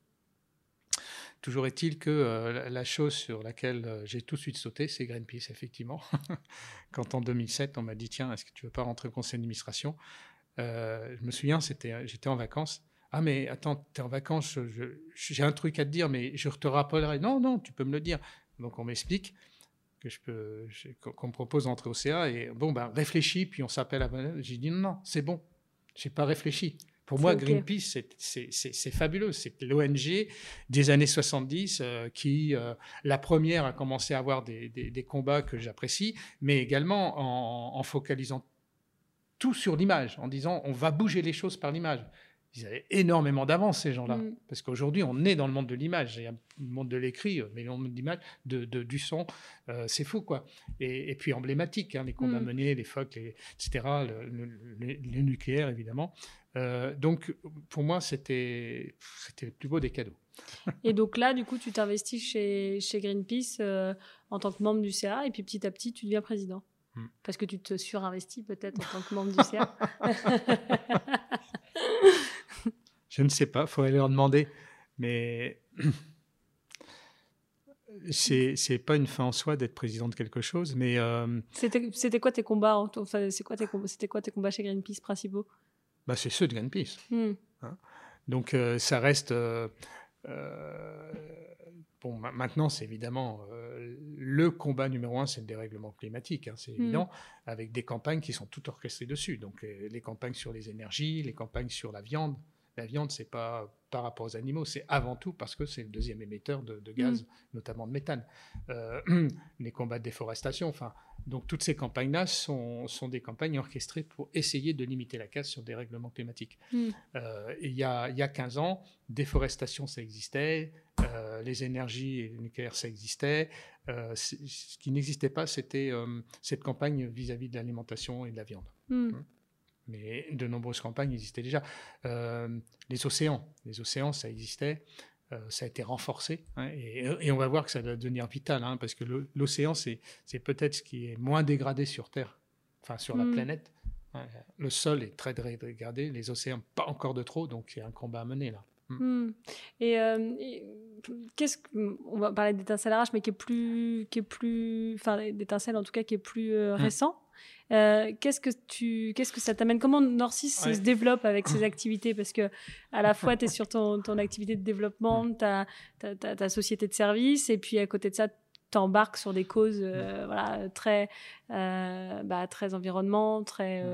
Toujours est-il que euh, la chose sur laquelle j'ai tout de suite sauté, c'est Greenpeace, effectivement. Quand en 2007, on m'a dit, tiens, est-ce que tu veux pas rentrer au conseil d'administration? Euh, je me souviens, j'étais en vacances. Ah, mais attends, tu es en vacances, j'ai un truc à te dire, mais je te rappellerai. Non, non, tu peux me le dire. Donc, on m'explique que je peux, qu'on me propose d'entrer au CA et bon, ben, réfléchis, puis on s'appelle à. J'ai dit non, non, c'est bon, j'ai pas réfléchi. Pour moi, Greenpeace, c'est fabuleux. C'est l'ONG des années 70 euh, qui, euh, la première, a commencé à avoir des, des, combats que j'apprécie, mais également en, en, focalisant tout sur l'image, en disant on va bouger les choses par l'image. Ils avaient énormément d'avance, ces gens-là. Mm. Parce qu'aujourd'hui, on est dans le monde de l'image. Il y a le monde de l'écrit, euh, mais le monde de l'image, de, du son, euh, c'est fou, quoi. Et, puis emblématique, hein, les combats mm. menés, les phoques, etc., le, nucléaire, évidemment. Euh, donc, pour moi, c'était le plus beau des cadeaux. et donc là, du coup, tu t'investis chez, chez Greenpeace en tant que membre du CA, et puis petit à petit, tu deviens président. Hmm. Parce que tu te surinvestis peut-être en tant que membre du CA. Je ne sais pas, il faudrait leur demander. Mais c'est pas une fin en soi d'être président de quelque chose, mais euh, c'était quoi tes combats enfin, quoi tes c'était quoi tes combats chez Greenpeace principaux? Bah c'est ceux de Greenpeace. Hmm. Hein? Donc euh, ça reste euh, Bon, maintenant, c'est évidemment le combat numéro un, c'est le dérèglement climatique, hein, c'est évident, mm. avec des campagnes qui sont toutes orchestrées dessus. Donc, les campagnes sur les énergies, les campagnes sur la viande, La viande, c'est pas par rapport aux animaux, c'est avant tout parce que c'est le deuxième émetteur de, gaz, mm. notamment de méthane. Euh, les combats de déforestation, enfin, donc toutes ces campagnes-là sont, sont, des campagnes orchestrées pour essayer de limiter la casse sur des règlements climatiques. Mm. Euh, il, y a, y a 15 ans, déforestation, ça existait, euh, les énergies nucléaires, ça existait. ce qui n'existait pas, c'était cette campagne vis-à-vis de l'alimentation et de la viande. Mm. Mais de nombreuses campagnes existaient déjà. Euh, les océans, les océans, ça existait, euh, ça a été renforcé, hein, et, on va voir que ça va devenir vital, hein, parce que l'océan, c'est peut-être ce qui est moins dégradé sur Terre, enfin sur la mm. planète. Hein. Le sol est très dégradé, les océans pas encore de trop, donc il y a un combat à mener là. Mm. Mm. Euh, et, qu'est-ce on va parler d'étincelle arrache, mais qui est plus, qui est plus, enfin d'étincelle en tout cas qui est plus récent. Euh, qu'est-ce que tu, qu'est-ce que ça t'amène? Comment Norcis se développe avec ses activités? Parce que à la fois, tu es sur ton, ton, activité de développement, tu as, ta société de service, et puis à côté de ça, t'embarques sur des causes euh, voilà, très, euh, bah, très environnement, très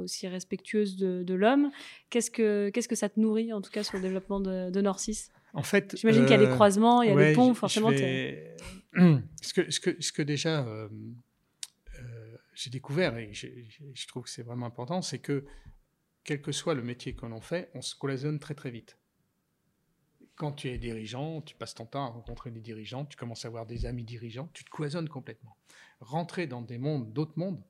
aussi respectueuses de, de l'homme. Qu'est-ce que, qu'est-ce que ça te nourrit, en tout cas, sur le développement de, de Norcis en fait, J'imagine qu'il y a des croisements, il y a des ponts, forcément. Ce, que, ce, que, ce que déjà j'ai découvert, et je trouve que c'est vraiment important, c'est que quel que soit le métier que l'on fait, on se cloisonne très très vite. Quand tu es dirigeant, tu passes ton temps à rencontrer des dirigeants, tu commences à avoir des amis dirigeants, tu te cloisonnes complètement. Rentrer dans des mondes, d'autres mondes,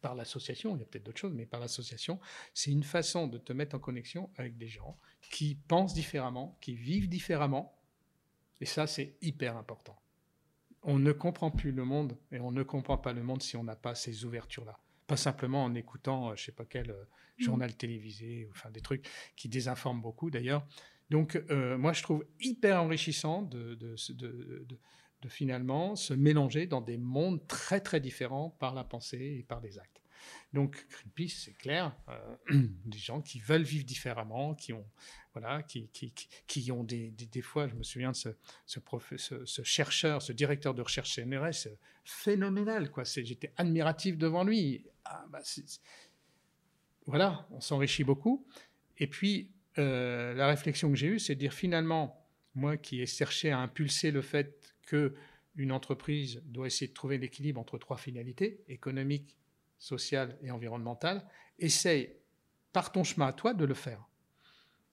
par l'association, il y a peut-être d'autres choses, mais par l'association, c'est une façon de te mettre en connexion avec des gens qui pensent différemment, qui vivent différemment, et ça c'est hyper important on ne comprend plus le monde et on ne comprend pas le monde si on n'a pas ces ouvertures-là. Pas simplement en écoutant, euh, je sais pas quel euh, mm. journal télévisé, enfin des trucs qui désinforment beaucoup d'ailleurs. Donc euh, moi je trouve hyper enrichissant de, de, de, finalement se mélanger dans des mondes très très différents par la pensée et par les actes. Donc Greenpeace, c'est clair, des gens qui veulent vivre différemment, qui ont voilà, qui, qui, qui ont des, des, fois, je me souviens de ce, ce, chercheur, ce directeur de recherche CNRS, phénoménal, quoi. J'étais admiratif devant lui. Ah, bah, voilà, on s'enrichit beaucoup. Et puis, euh, la réflexion que j'ai eue, c'est de dire finalement, moi qui ai cherché à impulser le fait que une entreprise doit essayer de trouver l'équilibre entre trois finalités, économique, sociale et environnementale, essaye par ton chemin à toi de le faire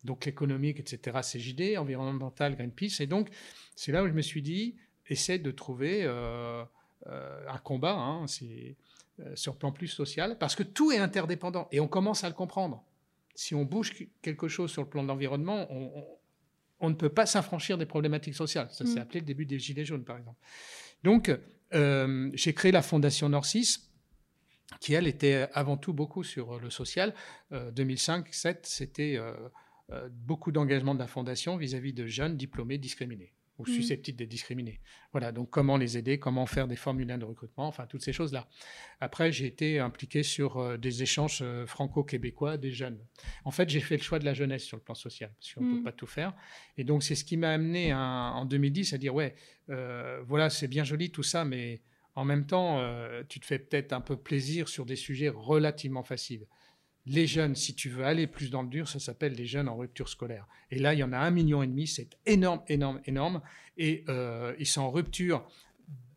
donc l'économique, etc., CJD, environnemental, Greenpeace. Et donc, c'est là où je me suis dit, essaie de trouver euh, euh, un combat hein, c'est, euh, sur le plan plus social, parce que tout est interdépendant, et on commence à le comprendre. Si on bouge quelque chose sur le plan de l'environnement, on, ne peut pas s'affranchir des problématiques sociales. Ça s'est mm. appelé le début des Gilets jaunes, par exemple. Donc, j'ai créé la Fondation Norcis, qui, elle, était avant tout beaucoup sur le social. 2005-2007, c'était euh, beaucoup d'engagement de la Fondation vis-à-vis de jeunes diplômés discriminés ou mmh. susceptibles d'être discriminés. Voilà, donc comment les aider, comment faire des formulaires de recrutement, enfin toutes ces choses-là. Après, j'ai été impliqué sur euh, des échanges euh, franco-québécois des jeunes. En fait, j'ai fait le choix de la jeunesse sur le plan social, parce qu'on ne peut mmh. pas tout faire. Et donc, c'est ce qui m'a amené en 2010 à dire, ouais, voilà, c'est bien joli tout ça, mais en même temps, tu te fais peut-être un peu plaisir sur des sujets relativement faciles les jeunes, si tu veux aller plus dans le dur, ça s'appelle les jeunes en rupture scolaire. Et là, il y en a un million et demi, c'est énorme, énorme, énorme. Et euh, ils sont en rupture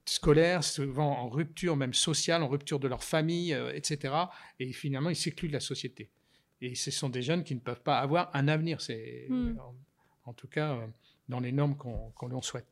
scolaire, souvent en rupture même sociale, en rupture de leur famille, euh, etc. Et finalement, ils s'écluent de la société. Et ce sont des jeunes qui ne peuvent pas avoir un avenir. C'est hmm. en, tout cas euh, dans les normes qu'on qu souhaite.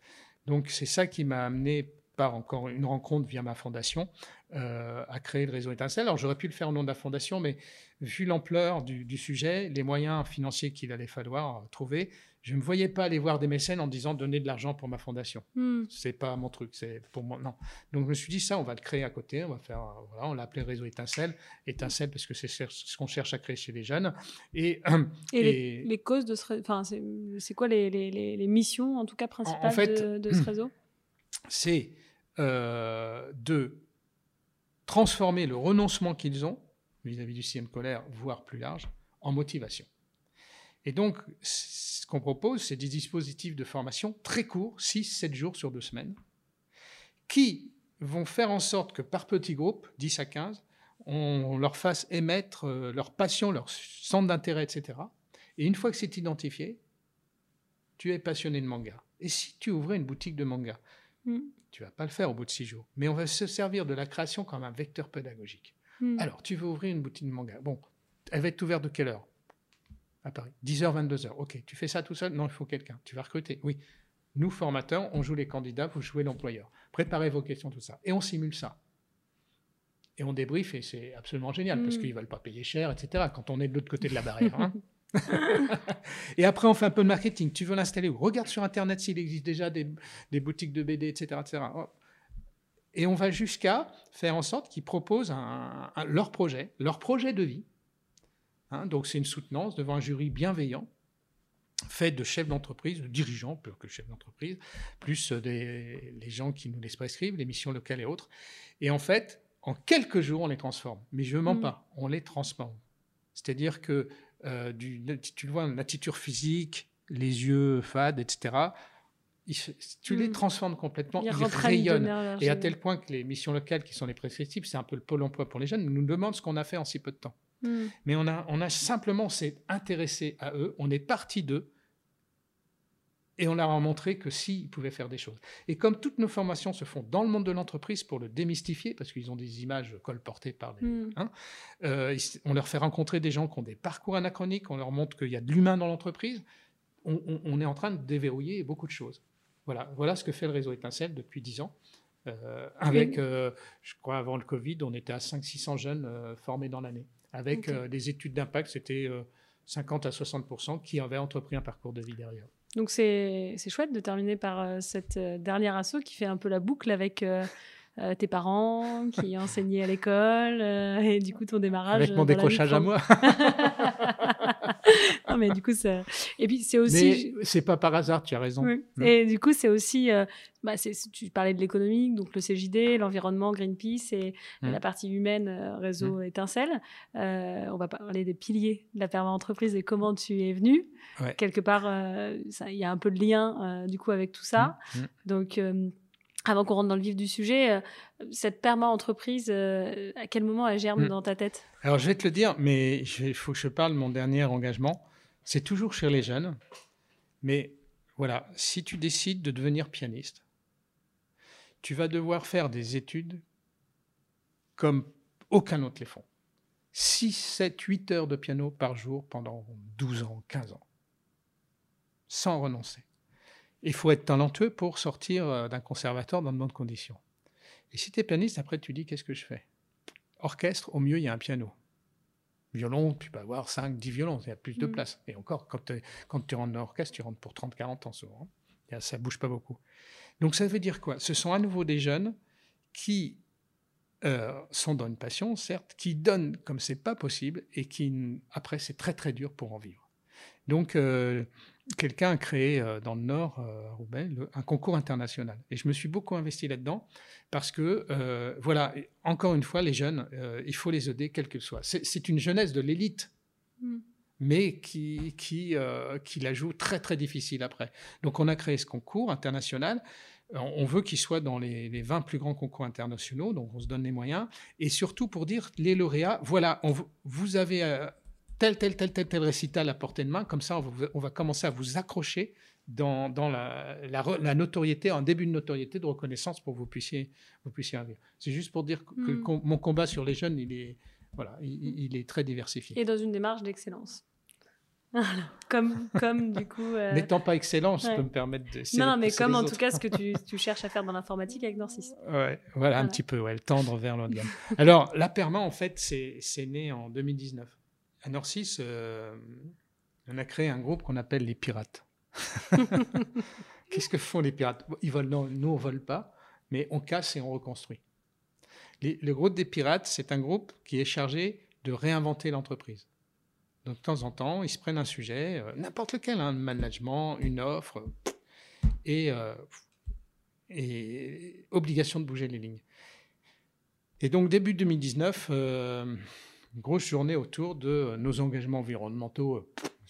Donc c'est ça qui m'a amené encore une rencontre via ma fondation euh, à créer le réseau Étincelle. Alors j'aurais pu le faire au nom de la fondation, mais vu l'ampleur du, sujet, les moyens financiers qu'il allait falloir trouver, je ne me voyais pas aller voir des mécènes en disant donner de l'argent pour ma fondation. Hmm. C'est pas mon truc, c'est pour moi non. Donc je me suis dit ça, on va le créer à côté, on va faire voilà, on l'a appelé réseau Étincelle, Étincelle parce que c'est ce qu'on cherche à créer chez les jeunes. Et, et, Les, causes de ce, enfin c'est quoi les, les, les, missions en tout cas principales de, de, ce réseau? C'est euh, de transformer le renoncement qu'ils ont vis-à-vis du système colère, voire plus large, en motivation. Et donc, ce qu'on propose, c'est des dispositifs de formation très courts, 6-7 jours sur deux semaines, qui vont faire en sorte que par petits groupes, 10 à 15, on leur fasse émettre euh, leur passion, leur centre d'intérêt, etc. Et une fois que c'est identifié, tu es passionné de manga. Et si tu ouvrais une boutique de manga, Mm. Tu vas pas le faire au bout de six jours. Mais on va se servir de la création comme un vecteur pédagogique. Mm. Alors, tu veux ouvrir une boutique de manga. Bon, elle va être ouverte de quelle heure? À Paris. 10h, 22h. Ok, tu fais ça tout seul? Non, il faut quelqu'un. Tu vas recruter. Oui. Nous, formateurs, on joue les candidats, vous jouez l'employeur. Préparez vos questions, tout ça. Et on simule ça. Et on débriefe, et c'est absolument génial, parce Mm. qu'ils ne veulent pas payer cher, etc., quand on est de l'autre côté de la barrière. hein. et après, on fait un peu de marketing. Tu veux l'installer où? Regarde sur Internet s'il existe déjà des, des boutiques de BD, etc. Et on va jusqu'à faire en sorte qu'ils proposent un- un- leur projet, leur projet de vie. Hein, donc c'est une soutenance devant un jury bienveillant, fait de chefs d'entreprise, de dirigeants, plus que chefs d'entreprise, plus euh, des, les gens qui nous les prescrivent, les missions locales et autres. Et en fait, en quelques jours, on les transforme. Mais je ne mens Mm. pas, on les transforme. C'est-à-dire que euh, du, tu le vois, l'attitude physique, les yeux fades, etc., se- tu les Mm. transformes complètement, Ils rayonnent. Et à tel point que les missions locales, qui sont les prescriptibles, c'est un peu le pôle emploi pour les jeunes, nous demandent ce qu'on a fait en si peu de temps. Mm. Mais on a, on a simplement s'est intéressé à eux, on est parti d'eux, et on leur a montré que si, ils pouvaient faire des choses. Et comme toutes nos formations se font dans le monde de l'entreprise pour le démystifier, parce qu'ils ont des images colportées par les, Mm. euh, ils- on leur fait rencontrer des gens qui ont des parcours anachroniques, on leur montre qu'il y a de l'humain dans l'entreprise. On, on- on est en train de déverrouiller beaucoup de choses. Voilà, voilà ce que fait le réseau Étincelle depuis 10 ans. Euh, avec, euh, je crois, avant le Covid, on était à 500-600 jeunes formés dans l'année. Avec Ok. euh, des études d'impact, c'était euh, 50 à 60% qui avaient entrepris un parcours de vie derrière. Donc c'est c'est chouette de terminer par euh, cette euh, dernière asso qui fait un peu la boucle avec euh, tes parents qui enseignaient à l'école euh, et du coup ton démarrage. Avec mon décrochage à moi. non mais du coup ça... Et puis c'est aussi... Mais c'est pas par hasard, tu as raison. Oui. Mm. Et du coup, c'est aussi, euh, bah, c'est- tu parlais de l'économique, donc le CJD, l'environnement, Greenpeace et Mm. la partie humaine, euh, réseau étincelle. Euh, on va parler des piliers de la perma-entreprise et comment tu es venu. Ouais. Quelque part, il y a un peu de lien du coup avec tout ça. Mm. Mm. Donc, avant qu'on rentre dans le vif du sujet, euh, cette perma-entreprise, euh, à quel moment elle germe Mm. dans ta tête? Alors, je vais te le dire, mais il faut que je parle mon dernier engagement. C'est toujours chez les jeunes. Mais voilà, si tu décides de devenir pianiste, tu vas devoir faire des études comme aucun autre les font. 6, 7, 8 heures de piano par jour pendant 12 ans, 15 ans. Sans renoncer. Il faut être talentueux pour sortir euh, d'un conservatoire dans de bonnes conditions. Et si tu es pianiste, après tu dis qu'est-ce que je fais? Orchestre, au mieux, il y a un piano. Violon, tu peux avoir 5, 10 violons, il y a plus de Mm. place. Et encore, quand, tu rentres dans l'orchestre, tu rentres pour 30, 40 ans souvent. Et Ça bouge pas beaucoup. Donc ça veut dire quoi? Ce sont à nouveau des jeunes qui euh, sont dans une passion, certes, qui donnent comme c'est pas possible et qui, après, c'est très très dur pour en vivre. Donc, euh, quelqu'un a créé euh, dans le Nord, euh, à Roubaix, le- un concours international. Et je me suis beaucoup investi là-dedans parce que, euh, voilà, encore une fois, les jeunes, euh, il faut les aider, quel que soit. C'est une jeunesse de l'élite, Mm. mais qui, qui, euh, qui la joue très très difficile après. Donc, on a créé ce concours international. On veut qu'il soit dans les, les 20 plus grands concours internationaux, donc on se donne les moyens. Et surtout pour dire, les lauréats, voilà, on vous- avez euh, tel, tel, tel, tel, tel récital à portée de main, comme ça on va, on va commencer à vous accrocher dans, dans la, la re- la notoriété, un début de notoriété, de reconnaissance pour que vous puissiez, vous puissiez arriver. C'est juste pour dire que Mm. mon combat sur les jeunes, il est, voilà, il, il est très diversifié. Et dans une démarche d'excellence. Comme, comme du coup. euh, N'étant pas excellent, je ouais. peux me permettre de. Non, mais comme en autres. tout cas ce que tu, tu cherches à faire dans l'informatique avec Norcis. Ouais, voilà, un petit peu, ouais, le tendre vers gamme. Alors, la Perma, en fait, c'est c'est né en 2019. À Norcis, euh, on a créé un groupe qu'on appelle les Pirates. Qu'est-ce que font les pirates? Ils volent, non, nous, on vole pas, mais on casse et on reconstruit. Les- le groupe des Pirates, c'est un groupe qui est chargé de réinventer l'entreprise. Donc, de temps en temps, ils se prennent un sujet, euh, n'importe lequel, un management, une offre, et, euh, et obligation de bouger les lignes. Et donc, début 2019, euh, une grosse journée autour de nos engagements environnementaux.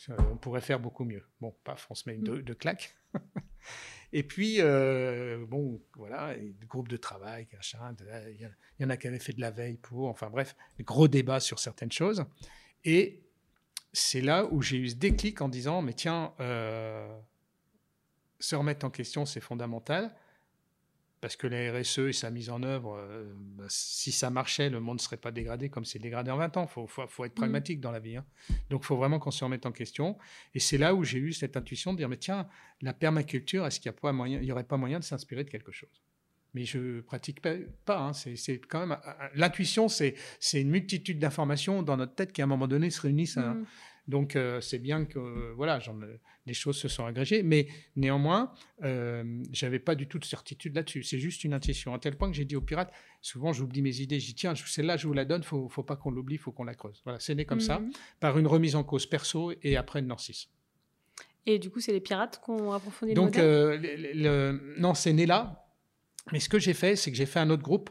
euh, on pourrait faire beaucoup mieux. Bon, paf, on se met une de, de claques. et puis, euh, bon, voilà, groupe de travail, il y en a qui avaient fait de la veille pour, enfin bref, gros débat sur certaines choses. Et c'est là où j'ai eu ce déclic en disant, mais tiens, euh, se remettre en question, c'est fondamental. Parce que la RSE et sa mise en œuvre, euh, bah, si ça marchait, le monde ne serait pas dégradé comme c'est dégradé en 20 ans. Il faut, être pragmatique dans la vie. Hein. Donc il faut vraiment qu'on se remette en question. Et c'est là où j'ai eu cette intuition de dire, mais tiens, la permaculture, est-ce qu'il n'y aurait pas moyen de s'inspirer de quelque chose? Mais je pratique pas. Hein. C'est quand même l'intuition, c'est une multitude d'informations dans notre tête qui à un moment donné se réunissent. Mmh. Donc euh, c'est bien que voilà, les choses se sont agrégées, mais néanmoins, euh, j'avais pas du tout de certitude là-dessus. C'est juste une intuition. À tel point que j'ai dit aux pirates, souvent j'oublie mes idées, dis tiens, celle-là je vous la donne, faut, faut pas qu'on l'oublie, faut qu'on la creuse. Voilà, c'est né comme ça, mmh. par une remise en cause perso et après de Narcisse. Et du coup, c'est les pirates qui ont approfondi Donc, le modèle? euh, non, c'est né là. Mais ce que j'ai fait, c'est que j'ai fait un autre groupe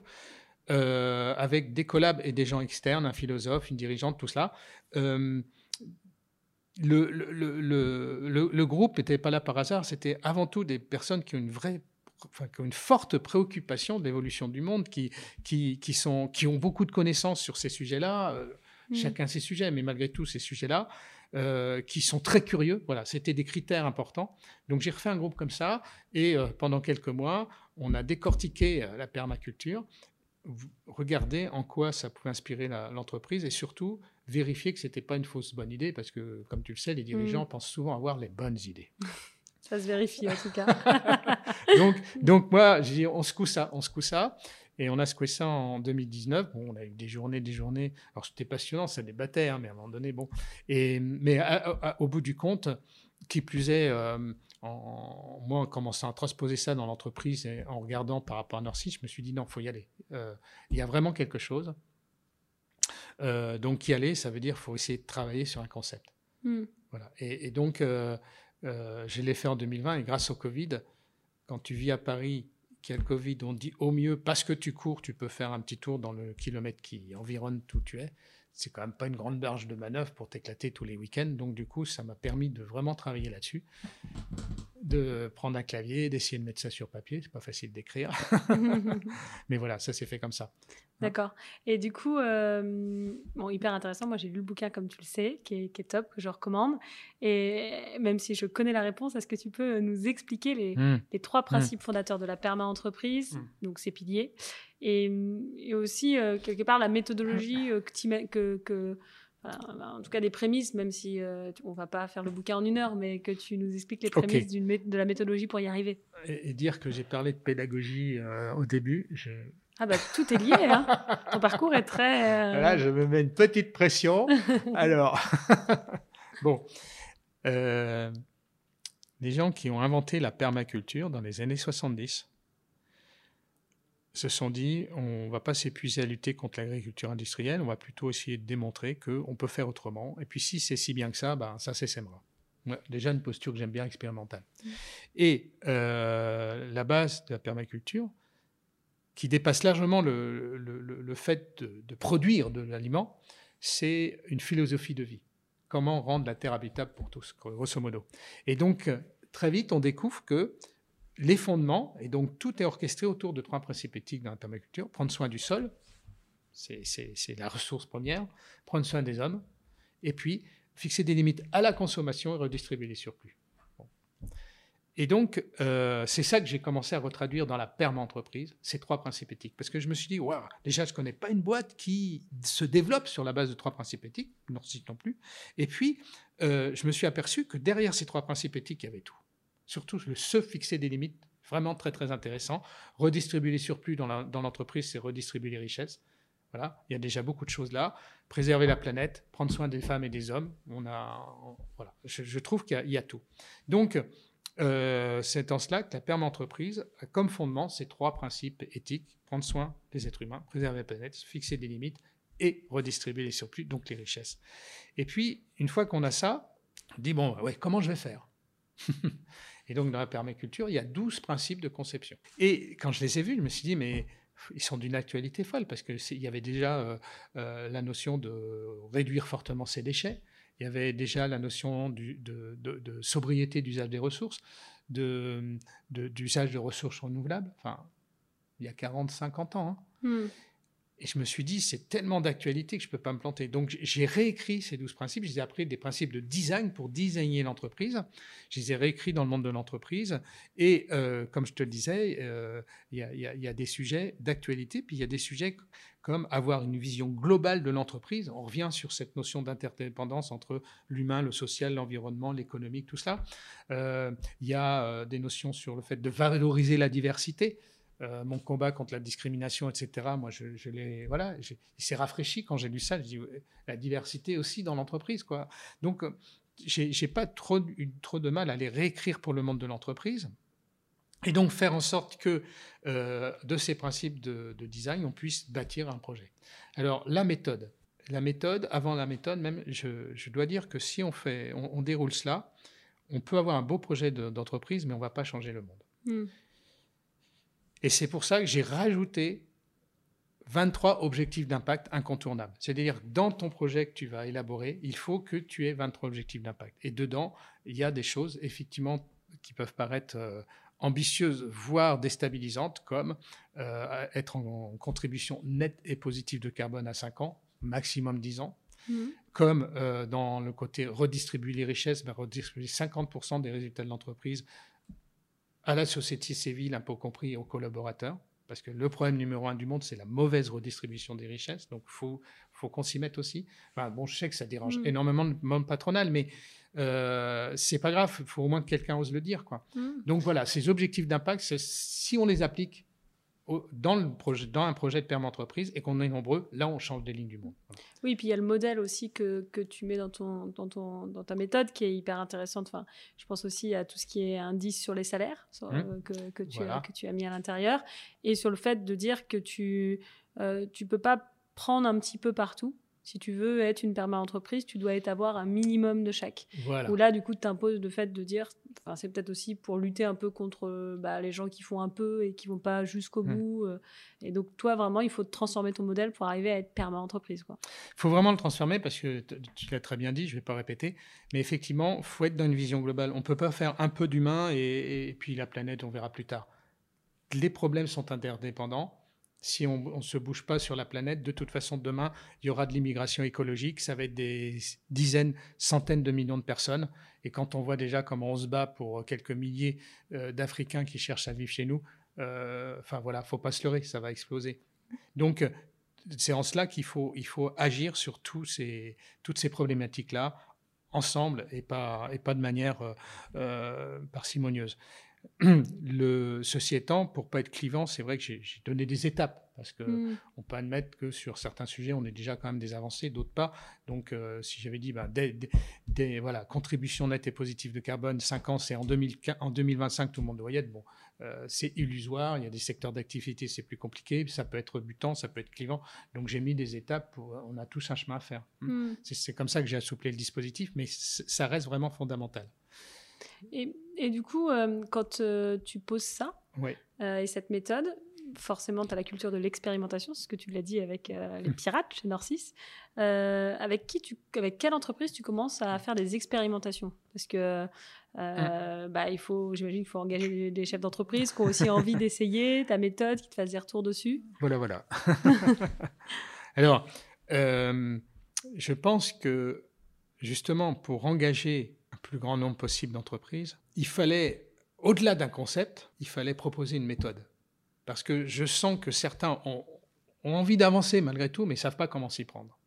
euh, avec des collabs et des gens externes, un philosophe, une dirigeante, tout cela. Euh, le, le, le, groupe n'était pas là par hasard, c'était avant tout des personnes qui ont une vraie Enfin, qui ont une forte préoccupation de l'évolution du monde, qui, qui, qui, sont, qui ont beaucoup de connaissances sur ces sujets-là, euh, mmh. chacun ses sujets, mais malgré tout ces sujets-là, euh, qui sont très curieux. Voilà, c'était des critères importants. Donc j'ai refait un groupe comme ça et euh, pendant quelques mois, on a décortiqué la permaculture, regardé en quoi ça pouvait inspirer l'entreprise et surtout vérifier que ce n'était pas une fausse bonne idée parce que, comme tu le sais, les dirigeants mm. pensent souvent avoir les bonnes idées. Ça se vérifie en tout cas. donc, donc moi, j'ai dit, on secoue ça, on secoue ça. Et on a secoué ça en 2019. Bon, on a eu des journées, des journées. Alors c'était passionnant, ça débattait, hein, mais à un moment donné, bon. Et, mais au bout du compte, qui plus est, euh, en, moi, en commençant à transposer ça dans l'entreprise et en regardant par rapport à Norcy, je me suis dit non, il faut y aller. Euh, il y a vraiment quelque chose. Euh, donc y aller, ça veut dire qu'il faut essayer de travailler sur un concept. Hmm. Voilà. Et, et donc, je l'ai fait en 2020 et grâce au Covid, quand tu vis à Paris qui a le Covid, on dit au mieux, parce que tu cours, tu peux faire un petit tour dans le kilomètre qui environne où tu es. C'est quand même pas une grande barge de manœuvre pour t'éclater tous les week-ends. Donc, du coup, ça m'a permis de vraiment travailler là-dessus de prendre un clavier, d'essayer de mettre ça sur papier. C'est pas facile d'écrire. Mais voilà, ça s'est fait comme ça. D'accord. Et du coup, euh, bon, hyper intéressant. Moi, j'ai lu le bouquin, comme tu le sais, qui est, top, que je recommande. Et même si je connais la réponse, est-ce que tu peux nous expliquer les, hmm. trois hmm. principes fondateurs de la perma-entreprise, hmm. donc ces piliers, et, aussi, euh, quelque part, la méthodologie euh, que, que bah, en tout cas des prémices, même si euh, on va pas faire le bouquin en une heure, mais que tu nous expliques les prémices de la méthodologie pour y arriver. Et, dire que j'ai parlé de pédagogie euh, au début, je... Ah bah tout est lié, hein. ton parcours est très... Euh, Là, je me mets une petite pression. Alors, bon, les gens qui ont inventé la permaculture dans les années 70, se sont dit on va pas s'épuiser à lutter contre l'agriculture industrielle, on va plutôt essayer de démontrer qu'on peut faire autrement. Et puis si c'est si bien que ça, ben, ça s'essaimera. déjà une posture que j'aime bien expérimentale. Mmh. Et euh, la base de la permaculture, qui dépasse largement le, le, fait de, de, produire de l'aliment, c'est une philosophie de vie. Comment rendre la terre habitable pour tous, grosso modo. Et donc, très vite, on découvre que les fondements, et donc tout est orchestré autour de trois principes éthiques dans la permaculture. Prendre soin du sol, c'est la ressource première, prendre soin des hommes, et puis fixer des limites à la consommation et redistribuer les surplus. Et donc, euh, c'est ça que j'ai commencé à retraduire dans la perma-entreprise, ces trois principes éthiques. Parce que je me suis dit, waouh, déjà, je ne connais pas une boîte qui se développe sur la base de trois principes éthiques, non, non plus. Et puis, euh, je me suis aperçu que derrière ces trois principes éthiques, il y avait tout surtout le se fixer des limites, vraiment très très intéressant. Redistribuer les surplus dans l'entreprise, c'est redistribuer les richesses. Voilà, il y a déjà beaucoup de choses là. Préserver la planète, prendre soin des femmes et des hommes. On a, voilà, je, trouve qu'il y, a tout. Donc, euh, c'est en cela que la perma entreprise a comme fondement ces trois principes éthiques prendre soin des êtres humains, préserver la planète, fixer des limites et redistribuer les surplus, donc les richesses. Et puis, une fois qu'on a ça, on dit bon, ouais, comment je vais faire? Et donc, dans la permaculture, il y a 12 principes de conception. Et quand je les ai vus, je me suis dit, mais ils sont d'une actualité folle, parce qu'il y avait déjà euh, euh, la notion de réduire fortement ses déchets, il y avait déjà la notion de, sobriété d'usage des ressources, d'usage de, ressources renouvelables, enfin, il y a 40, 50 ans. Hein. Hmm. Et je me suis dit, c'est tellement d'actualité que je ne peux pas me planter. Donc, j'ai réécrit ces 12 principes. Je les ai appris des principes de design pour designer l'entreprise. Je les ai réécrits dans le monde de l'entreprise. Et euh, comme je te le disais, euh, il y, a des sujets d'actualité, puis il y a des sujets comme avoir une vision globale de l'entreprise. On revient sur cette notion d'interdépendance entre l'humain, le social, l'environnement, l'économique, tout cela. Euh, il y a des notions sur le fait de valoriser la diversité. Euh, mon combat contre la discrimination, etc. Moi, je, l'ai, voilà, il s'est rafraîchi quand j'ai lu ça. Je dis la diversité aussi dans l'entreprise, quoi. Donc, euh, j'ai pas trop, eu trop de mal à les réécrire pour le monde de l'entreprise. Et donc faire en sorte que euh, de ces principes de, design, on puisse bâtir un projet. Alors la méthode, la méthode, avant la méthode, même, je, dois dire que si on fait, on, déroule cela, on peut avoir un beau projet d'entreprise, mais on ne va pas changer le monde. Hmm. Et c'est pour ça que j'ai rajouté 23 objectifs d'impact incontournables. C'est-à-dire, dans ton projet que tu vas élaborer, il faut que tu aies 23 objectifs d'impact. Et dedans, il y a des choses, effectivement, qui peuvent paraître euh, ambitieuses, voire déstabilisantes, comme euh, être en, contribution nette et positive de carbone à 5 ans, maximum 10 ans. Mmh. Comme euh, dans le côté redistribuer les richesses, ben, redistribuer 50% des résultats de l'entreprise à la société civile, peu compris aux collaborateurs, parce que le problème numéro un du monde, c'est la mauvaise redistribution des richesses. Donc, il faut, faut qu'on s'y mette aussi. Enfin, bon, je sais que ça dérange mm. énormément le monde patronal, mais euh, c'est pas grave. Il faut au moins que quelqu'un ose le dire. Quoi. Mm. Donc, voilà, ces objectifs d'impact, si on les applique dans, le projet, dans un projet de perme entreprise et qu'on est nombreux, là, on change des lignes du monde. Oui, puis il y a le modèle aussi que, que tu mets dans, ton, dans, ton, dans ta méthode qui est hyper intéressante. Enfin, je pense aussi à tout ce qui est indice sur les salaires mmh. euh, que, que, tu as, que tu as mis à l'intérieur et sur le fait de dire que tu ne euh, peux pas prendre un petit peu partout si tu veux être une perma-entreprise, tu dois avoir un minimum de chaque. Voilà. Ou là, du coup, tu imposes le fait de dire, enfin, c'est peut-être aussi pour lutter un peu contre bah, les gens qui font un peu et qui vont pas jusqu'au mmh. bout. Euh. et donc, toi, vraiment, il faut transformer ton modèle pour arriver à être perma-entreprise. Il faut vraiment le transformer parce que tu l'as très bien dit, je vais pas répéter, mais effectivement, il faut être dans une vision globale. On peut pas faire un peu d'humain et, et puis la planète, on verra plus tard. Les problèmes sont interdépendants si on ne se bouge pas sur la planète, de toute façon, demain, il y aura de l'immigration écologique. Ça va être des dizaines, centaines de millions de personnes. Et quand on voit déjà comment on se bat pour quelques milliers euh, d'Africains qui cherchent à vivre chez nous, euh, enfin voilà, faut pas se leurrer, ça va exploser. Donc, c'est en cela qu'il faut, il faut agir sur tous ces, toutes ces problématiques-là ensemble et pas, et pas de manière euh, parcimonieuse. Le, ceci étant, pour pas être clivant, c'est vrai que j'ai donné des étapes parce que hmm. on peut admettre que sur certains sujets, on est déjà quand même des avancées, d'autres pas. Donc, euh, si j'avais dit, des, voilà, contribution nette et positive de carbone, 5 ans, c'est en, en 2025, tout le monde doit y être. Bon, euh, c'est illusoire. Il y a des secteurs d'activité, c'est plus compliqué. Ça peut être butant, ça peut être clivant. Donc, j'ai mis des étapes. Pour, on a tous un chemin à faire. Hmm. C'est comme ça que j'ai assouplé le dispositif, mais ça reste vraiment fondamental. Et, et du coup, euh, quand euh, tu poses ça euh, et cette méthode, forcément, tu as la culture de l'expérimentation, c'est ce que tu l'as dit avec les mmh. pirates chez Narcisse. avec, qui tu, avec quelle entreprise tu commences à faire des expérimentations? Parce que mmh. bah, il faut, j'imagine qu'il faut engager des chefs d'entreprise qui ont aussi envie d'essayer ta méthode, qui te fassent des retours dessus. Voilà, voilà. Alors, je pense que justement, pour engager plus grand nombre possible d'entreprises, il fallait, au-delà d'un concept, il fallait proposer une méthode. Parce que je sens que certains ont, envie d'avancer malgré tout, mais ne savent pas comment s'y prendre.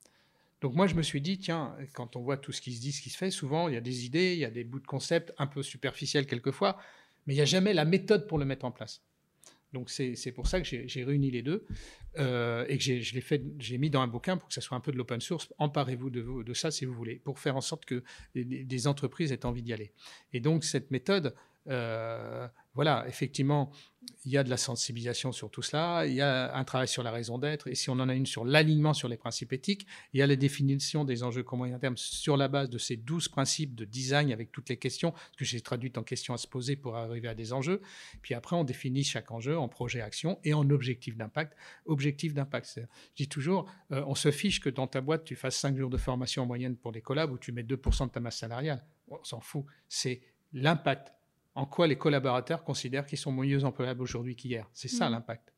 Donc moi, je me suis dit, tiens, quand on voit tout ce qui se dit, ce qui se fait, souvent, il y a des idées, il y a des bouts de concept un peu superficiels quelquefois, mais il n'y a jamais la méthode pour le mettre en place. Donc c'est pour ça que j'ai réuni les deux euh, et que j'ai mis dans un bouquin pour que ça soit un peu de l'open source. Emparez-vous de, de, ça si vous voulez, pour faire en sorte que des entreprises aient envie d'y aller. Et donc cette méthode, euh, voilà, effectivement, il y a de la sensibilisation sur tout cela, il y a un travail sur la raison d'être, et si on en a une sur l'alignement sur les principes éthiques, il y a la définition des enjeux moyen terme sur la base de ces douze principes de design avec toutes les questions, que j'ai traduites en questions à se poser pour arriver à des enjeux. Puis après, on définit chaque enjeu en projet-action et en objectif d'impact. Objectif d'impact, je dis toujours, euh, on se fiche que dans ta boîte, tu fasses cinq jours de formation en moyenne pour les collabs ou tu mets 2% de ta masse salariale. On s'en fout. C'est l'impact en quoi les collaborateurs considèrent qu'ils sont mieux employables aujourd'hui qu'hier. C'est ça mm. l'impact.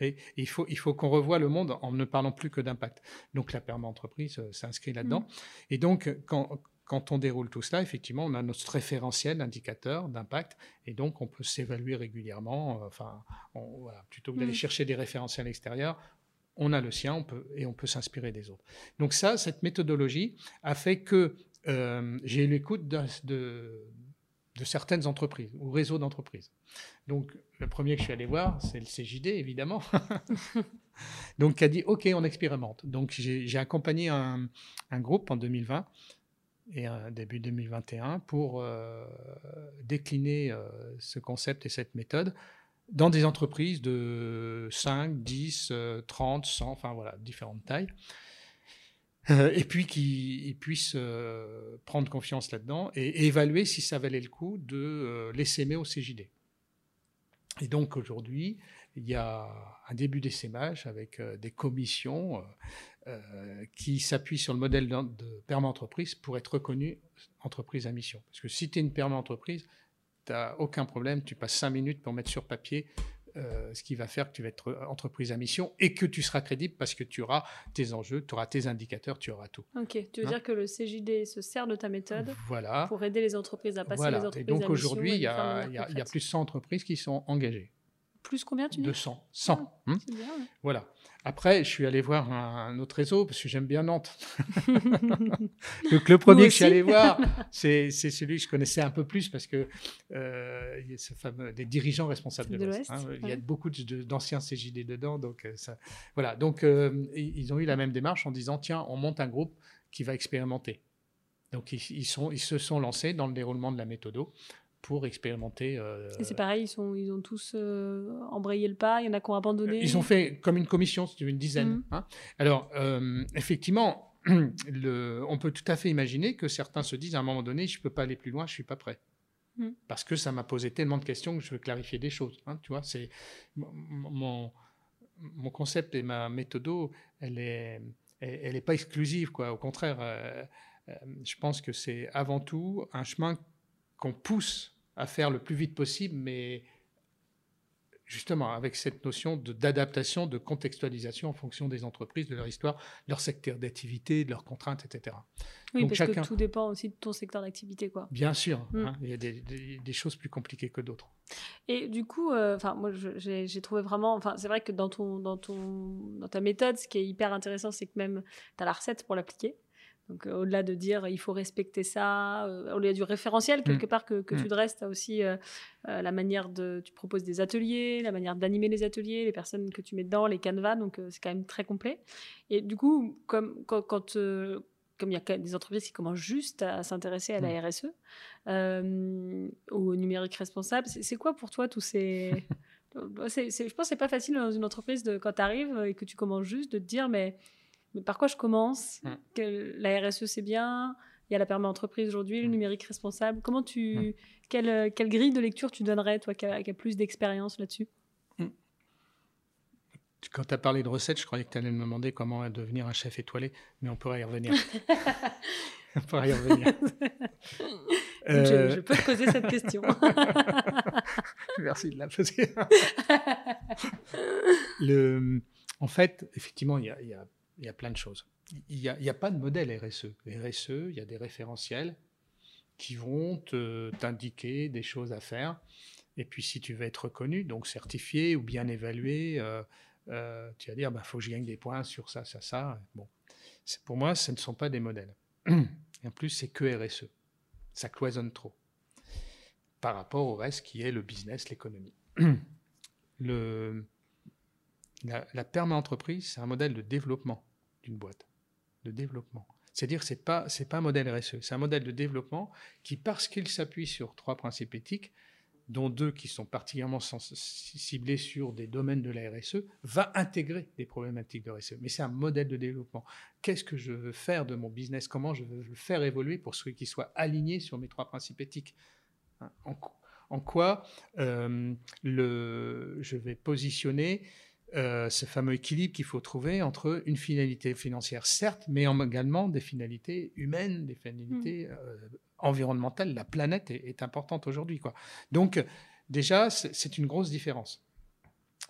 Et il faut, il faut qu'on revoie le monde en ne parlant plus que d'impact. Donc la perma-entreprise euh, s'inscrit là-dedans. Mmh. Et donc, quand, quand on déroule tout cela, effectivement, on a notre référentiel indicateur d'impact et donc on peut s'évaluer régulièrement. Euh, enfin, plutôt que d'aller mmh. chercher des référentiels extérieurs, on a le sien on peut, et on peut s'inspirer des autres. Donc ça, cette méthodologie a fait que euh, j'ai eu l'écoute de, de, certaines entreprises ou réseaux d'entreprises. Donc le premier que je suis allé voir, c'est le CJD, évidemment. Donc qui a dit, OK, on expérimente. Donc j'ai accompagné un, groupe en 2020 et début 2021 pour euh, décliner euh, ce concept et cette méthode dans des entreprises de 5, 10, 30, 100, enfin voilà, différentes tailles. Euh, et puis qu'ils puissent prendre confiance là-dedans et, évaluer si ça valait le coup de l'essaimer au CJD. Et donc aujourd'hui, il y a un début d'essaimage avec des commissions euh, qui s'appuie sur le modèle de permis entreprise pour être reconnu entreprise à mission. Parce que si tu es une permis entreprise, tu n'as aucun problème, tu passes cinq minutes pour mettre sur papier euh, ce qui va faire que tu vas être entreprise à mission et que tu seras crédible parce que tu auras tes enjeux, tu auras tes indicateurs, tu auras tout. Ok, tu veux hein dire que le CJD se sert de ta méthode voilà. pour aider les entreprises à passer les entreprises et donc aujourd'hui, il y, a, y, a plus de 100 entreprises qui sont engagées. Plus combien tu dis? 200. 100. Ah, hmm bien, Voilà. Après, je suis allé voir un, autre réseau parce que j'aime bien Nantes. Donc, le premier que je suis allé voir, c'est celui que je connaissais un peu plus parce que euh, il y a ce fameux, des dirigeants responsables de, l'Ouest. Hein. Il y a beaucoup d'anciens CJD dedans. Donc, euh, ça, voilà. Donc, euh, ils ont eu la même démarche en disant tiens, on monte un groupe qui va expérimenter. Donc, ils, sont, ils se sont lancés dans le déroulement de la méthode pour expérimenter. Euh, et c'est pareil, ils, sont, ils ont tous euh, embrayé le pas, il y en a qui ont abandonné. Ils ont fait comme une commission, c'était une dizaine. Mhm. Hein. Alors, euh, effectivement, le, on peut tout à fait imaginer que certains se disent à un moment donné, je ne peux pas aller plus loin, je ne suis pas prêt. Mhm. Parce que ça m'a posé tellement de questions que je veux clarifier des choses. Hein, tu vois, c'est mon, mon concept et ma méthode, elle n'est elle, est pas exclusive. Quoi. Au contraire, je pense que c'est avant tout un chemin qu'on pousse à faire le plus vite possible, mais justement avec cette notion d'adaptation, de, contextualisation en fonction des entreprises, de leur histoire, leur secteur d'activité, de leurs contraintes, etc. Oui, parce que tout dépend aussi de ton secteur d'activité, quoi. Bien sûr, mm. hein, il y a des, choses plus compliquées que d'autres. Et du coup, euh, moi j'ai trouvé vraiment, enfin c'est vrai que dans ton dans ton dans ta méthode, ce qui est hyper intéressant, c'est que même tu as la recette pour l'appliquer. Donc, euh, au-delà de dire il faut respecter ça, euh, au-delà du référentiel, mm. quelque part, que, que tu mm. dresses, tu as aussi euh, la manière de. Tu proposes des ateliers, la manière d'animer les ateliers, les personnes que tu mets dedans, les canevas, donc c'est quand même très complet. Et du coup, comme, quand. quand comme il y a des entreprises qui commencent juste à s'intéresser à la mm. RSE, au numérique responsable, c'est quoi pour toi tous ces. je pense que c'est pas facile dans une entreprise de, quand tu arrives et que tu commences juste de te dire, mais mais par quoi je commence mm. La RSE, c'est bien. Il y a la perma entreprise aujourd'hui, le mm. numérique responsable. Comment tu, mm. quelle, quelle, grille de lecture tu donnerais, toi, qui as plus d'expérience là-dessus? Quand tu as parlé de recettes, je croyais que tu allais me demander comment devenir un chef étoilé, mais on pourrait y revenir. on pourrait y revenir. Euh, je, peux te poser cette question. Merci de la poser. le, en fait, effectivement, il y a, il y a il y a plein de choses. Il n'y a, pas de modèle RSE. RSE, il y a des référentiels qui vont t'indiquer des choses à faire. Et puis, si tu veux être reconnu, donc certifié ou bien évalué, euh, euh, tu vas dire, il bah, faut que je gagne des points sur ça, ça, ça. Bon, pour moi, ce ne sont pas des modèles. Et en plus, c'est que RSE. Ça cloisonne trop par rapport au reste qui est le business, l'économie. Le, la, la perma-entreprise, c'est un modèle de développement d'une boîte, de développement. C'est-à-dire que ce n'est pas, un modèle RSE, c'est un modèle de développement qui, parce qu'il s'appuie sur trois principes éthiques, dont deux qui sont particulièrement ciblés sur des domaines de la RSE, va intégrer des problématiques de RSE. Mais c'est un modèle de développement. Qu'est-ce que je veux faire de mon business? Comment je veux le faire évoluer pour qu'il soit aligné sur mes trois principes éthiques? Hein, en, quoi euh, je vais positionner euh, ce fameux équilibre qu'il faut trouver entre une finalité financière, certes, mais également des finalités humaines, des finalités mmh. euh, environnementales. La planète est, importante aujourd'hui. Donc, déjà, c'est une grosse différence.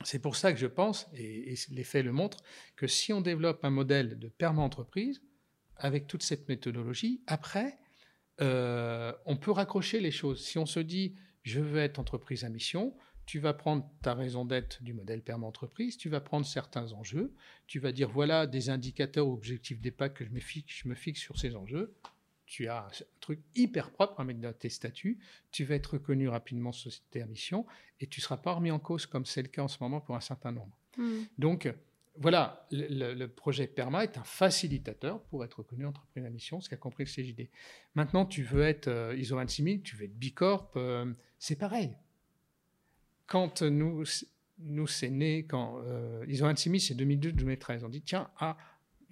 c'est pour ça que je pense, et, les faits le montrent, que si on développe un modèle de perma-entreprise, avec toute cette méthodologie, après, euh, on peut raccrocher les choses. Si on se dit, je veux être entreprise à mission, tu vas prendre ta raison d'être du modèle perma-entreprise, tu vas prendre certains enjeux, tu vas dire, voilà des indicateurs ou objectifs d'impact que je me, fixe, je me fixe sur ces enjeux, tu as un truc hyper propre à mettre dans tes statuts, tu vas être reconnu rapidement société à mission et tu ne seras pas remis en cause comme c'est le cas en ce moment pour un certain nombre. Hmm. Donc, voilà, le, projet PERMA est un facilitateur pour être reconnu entreprise à mission, ce qu'a compris le CJD. Maintenant, tu veux être euh, ISO 26000, tu veux être Bicorp, euh, c'est pareil. Quand nous, nous c'est né, quand euh, ISO 26000, c'est 2012-2013, on dit tiens, ah,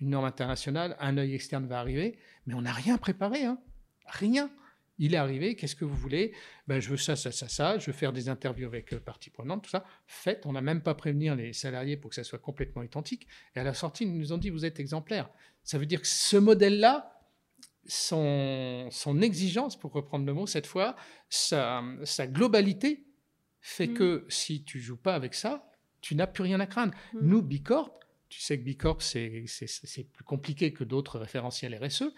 une norme internationale, un œil externe va arriver, mais on n'a rien préparé, hein, rien. Il est arrivé, qu'est-ce que vous voulez? Ben, Je veux ça, ça, ça, ça, je veux faire des interviews avec euh, parties prenantes, tout ça. Faites, on n'a même pas prévenir les salariés pour que ça soit complètement identique. Et à la sortie, ils nous ont dit, vous êtes exemplaires. Ça veut dire que ce modèle-là, son, exigence, pour reprendre le mot cette fois, sa globalité, fait mm. que si tu joues pas avec ça, tu n'as plus rien à craindre. Mm. Nous, Bicorp, tu sais que Bicorp, c'est plus compliqué que d'autres référentiels RSE.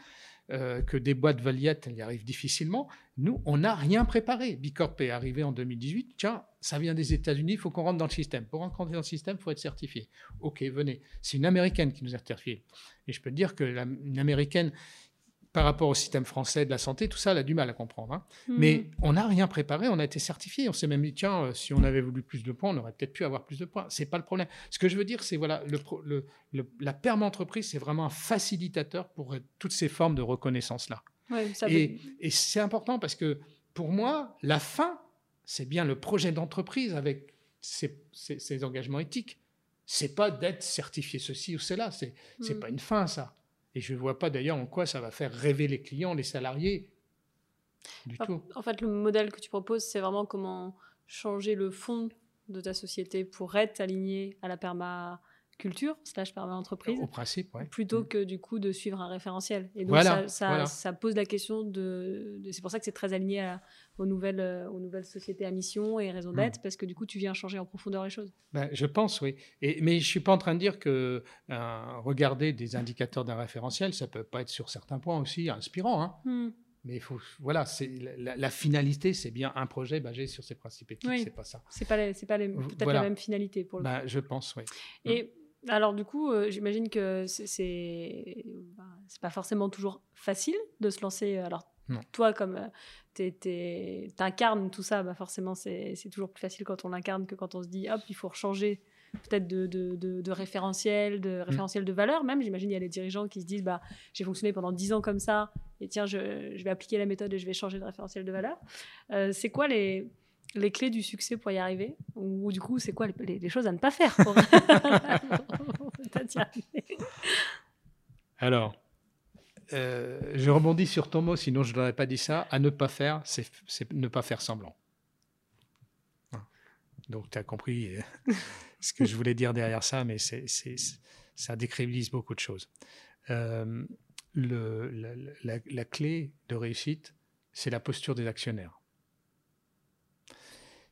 Euh, que des boîtes Valiette, elles y arrivent difficilement. Nous, on n'a rien préparé. Bicorp est arrivé en 2018. Tiens, ça vient des États-Unis, il faut qu'on rentre dans le système. Pour rentrer dans le système, il faut être certifié. OK, venez. C'est une Américaine qui nous a certifié. Et je peux te dire que une Américaine par rapport au système français de la santé, tout ça, elle a du mal à comprendre. Hein. Hmm. Mais on n'a rien préparé, on a été certifié. On s'est même dit, tiens, euh, si on avait voulu plus de points, on aurait peut-être pu avoir plus de points. C'est pas le problème. Ce que je veux dire, c'est voilà, le, la perme entreprise, c'est vraiment un facilitateur pour toutes ces formes de reconnaissance-là. et, et c'est important parce que pour moi, la fin, c'est bien le projet d'entreprise avec ses, ses, engagements éthiques. C'est pas d'être certifié ceci ou cela. C'est n'est hmm. pas une fin, ça. Et je ne vois pas d'ailleurs en quoi ça va faire rêver les clients, les salariés. Du tout. En fait, le modèle que tu proposes, c'est vraiment comment changer le fond de ta société pour être aligné à la permaculture slash perma-entreprise. Au principe, oui. Plutôt mm. que du coup de suivre un référentiel. Et donc ça, ça, pose la question de... c'est pour ça que c'est très aligné aux, nouvelles, euh, aux nouvelles sociétés à mission et raison mm. d'être, parce que du coup tu viens changer en profondeur les choses. Ben, je pense, oui. Et, mais je ne suis pas en train de dire que euh, regarder des indicateurs d'un référentiel, ça peut pas être sur certains points aussi inspirant. Hein. Mm. Mais il faut, voilà, c'est la, finalité, c'est bien un projet basé sur ces principes éthiques, c'est pas ça. C'est pas, pas peut-être la même finalité pour le. Ben, je pense, oui. Et alors du coup, euh, j'imagine que c'est bah, c'est pas forcément toujours facile de se lancer. Alors toi, comme euh, tu incarnes tout ça, bah forcément c'est toujours plus facile quand on l'incarne que quand on se dit hop, il faut changer peut-être de, de, de, référentiel, de mm. référentiel de valeur même. J'imagine il y a les dirigeants qui se disent bah j'ai fonctionné pendant 10 ans comme ça et tiens je, je, vais appliquer la méthode et je vais changer de référentiel de valeur. Euh, c'est quoi les les clés du succès pour y arriver Ou du coup, c'est quoi les, choses à ne pas faire pour, Alors, euh, je rebondis sur ton mot, sinon je n'aurais pas dit ça. À ne pas faire, c'est ne pas faire semblant. Donc, tu as compris euh, ce que je voulais dire derrière ça, mais c'est ça décrédibilise beaucoup de choses. Euh, le, la, clé de réussite, c'est la posture des actionnaires.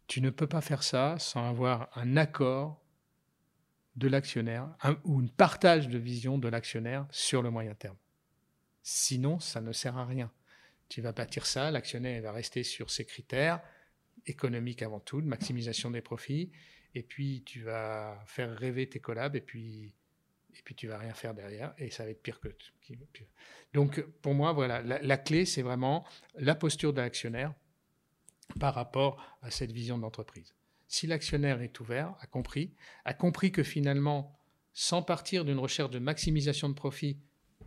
Tu ne peux pas faire ça sans avoir un accord de l'actionnaire ou un partage de vision de l'actionnaire sur le moyen terme. Sinon, ça ne sert à rien. Tu vas bâtir ça, l'actionnaire va rester sur ses critères économiques avant tout, de maximisation des profits, et puis tu vas faire rêver tes collabs, et puis et puis tu vas rien faire derrière, et ça va être pire que. Donc pour moi, voilà, la clé, c'est vraiment la posture de l'actionnaire par rapport à cette vision d'entreprise. Si l'actionnaire est ouvert, a compris, a compris que finalement, sans partir d'une recherche de maximisation de profit,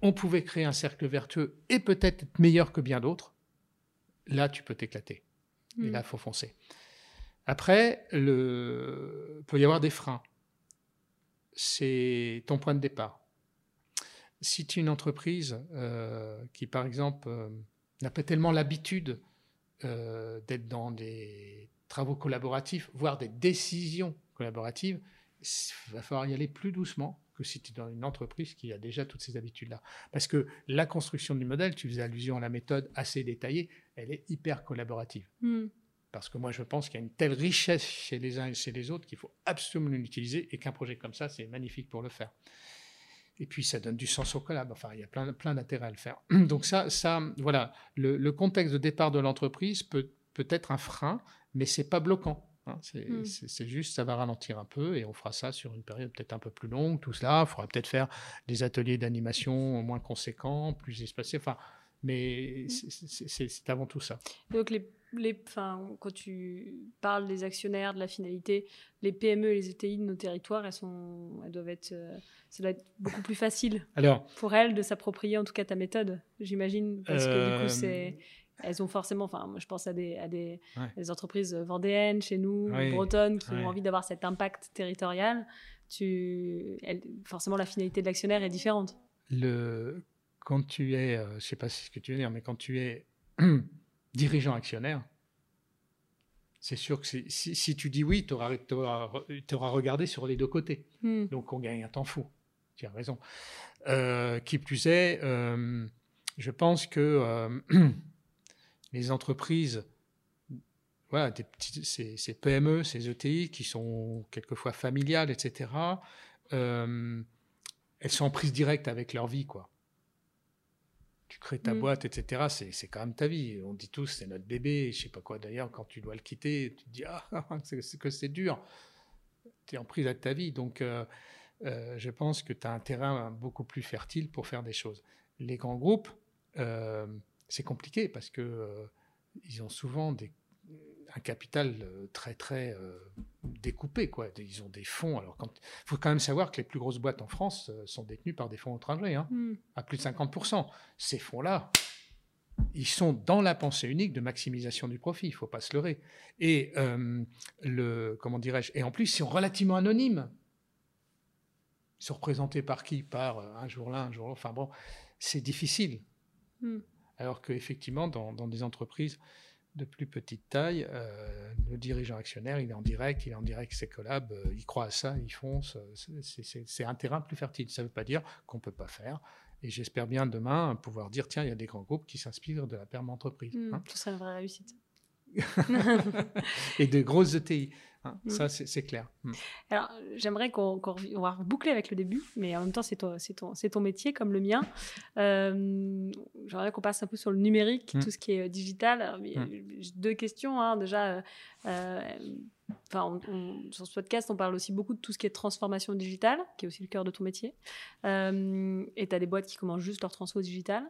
on pouvait créer un cercle vertueux et peut-être être meilleur que bien d'autres, là, tu peux t'éclater. Et là, il faut foncer. Après, il peut y avoir des freins. C'est ton point de départ. Si tu es une entreprise euh, qui, par exemple, euh, n'a pas tellement l'habitude euh, d'être dans des travaux collaboratifs, voire des décisions collaboratives, il va falloir y aller plus doucement que si tu es dans une entreprise qui a déjà toutes ces habitudes-là. Parce que la construction du modèle, tu faisais allusion à la méthode assez détaillée, elle est hyper collaborative. Hmm. Parce que moi, je pense qu'il y a une telle richesse chez les uns et chez les autres qu'il faut absolument l'utiliser et qu'un projet comme ça, c'est magnifique pour le faire. Et puis, ça donne du sens au collab. Enfin, il y a plein, plein d'intérêts à le faire. Donc, ça, ça voilà, le, contexte de départ de l'entreprise peut, peut être un frein, mais c'est pas bloquant. Hein. Hmm. c'est juste, ça va ralentir un peu et on fera ça sur une période peut-être un peu plus longue. Tout cela, il faudra peut-être faire des ateliers d'animation moins conséquents, plus espacés. Enfin, mais c'est avant tout ça. Donc, les, les, quand tu parles des actionnaires, de la finalité, les PME et les ETI de nos territoires, elles, sont, elles doivent être, euh, ça doit être beaucoup plus facile Alors, pour elles de s'approprier en tout cas ta méthode, j'imagine, parce que du coup, c'est euh, elles ont forcément, enfin, je pense à des, à des, entreprises vendéennes chez nous, bretonnes, qui ont envie d'avoir cet impact territorial. Tu, forcément, la finalité de l'actionnaire est différente. Le, quand tu es, euh, je ne sais pas ce que tu veux dire, mais quand tu es dirigeant actionnaire, c'est sûr que si, tu dis oui, tu auras, regardé sur les deux côtés. Hmm. Donc on gagne un temps fou. Tu as raison. Euh, qui plus est, euh, je pense que les entreprises, voilà, ces, ces, PME, ces ETI qui sont quelquefois familiales, etc., elles sont en prise directe avec leur vie, quoi tu crées ta mm. boîte, etc. C'est quand même ta vie. On dit tous, c'est notre bébé. Je sais pas quoi d'ailleurs, quand tu dois le quitter, tu te dis, ah, c'est que c'est dur. Tu es en prise avec ta vie. Donc, euh, euh, je pense que tu as un terrain beaucoup plus fertile pour faire des choses. Les grands groupes, euh, c'est compliqué parce que ils ont souvent des un capital euh, très très euh, découpé quoi. Ils ont des fonds. Alors quand faut quand même savoir que les plus grosses boîtes en France euh, sont détenues par des fonds étrangers, hein, hmm. à plus de 50%. Ces fonds-là, ils sont dans la pensée unique de maximisation du profit. Il faut pas se leurrer. Et le comment dirais-je Et en plus, ils sont relativement anonymes. Ils sont représentés par qui? Par un jour là, un jour là. Enfin bon, c'est difficile. Hmm. Alors qu'effectivement, dans, dans des entreprises de plus petite taille, euh, le dirigeant actionnaire, il est en direct, il est en direct ses collabs, euh, il croit à ça, il fonce. C'est un terrain plus fertile. Ça ne veut pas dire qu'on ne peut pas faire. Et j'espère bien demain pouvoir dire tiens, il y a des grands groupes qui s'inspirent de la perme entreprise. Mmh, hein. serait une vraie réussite. et de grosses ETI. Hein, mm. Ça, c'est clair. Mm. Alors, j'aimerais qu'on va reboucler avec le début, mais en même temps, c'est ton, ton, ton, métier comme le mien. Euh, j'aimerais qu'on passe un peu sur le numérique, mm. tout ce qui est euh, digital. deux questions. Hein. Déjà, euh, enfin, sur ce podcast, on parle aussi beaucoup de tout ce qui est transformation digitale, qui est aussi le cœur de ton métier. et tu as des boîtes qui commencent juste leur transfo digital.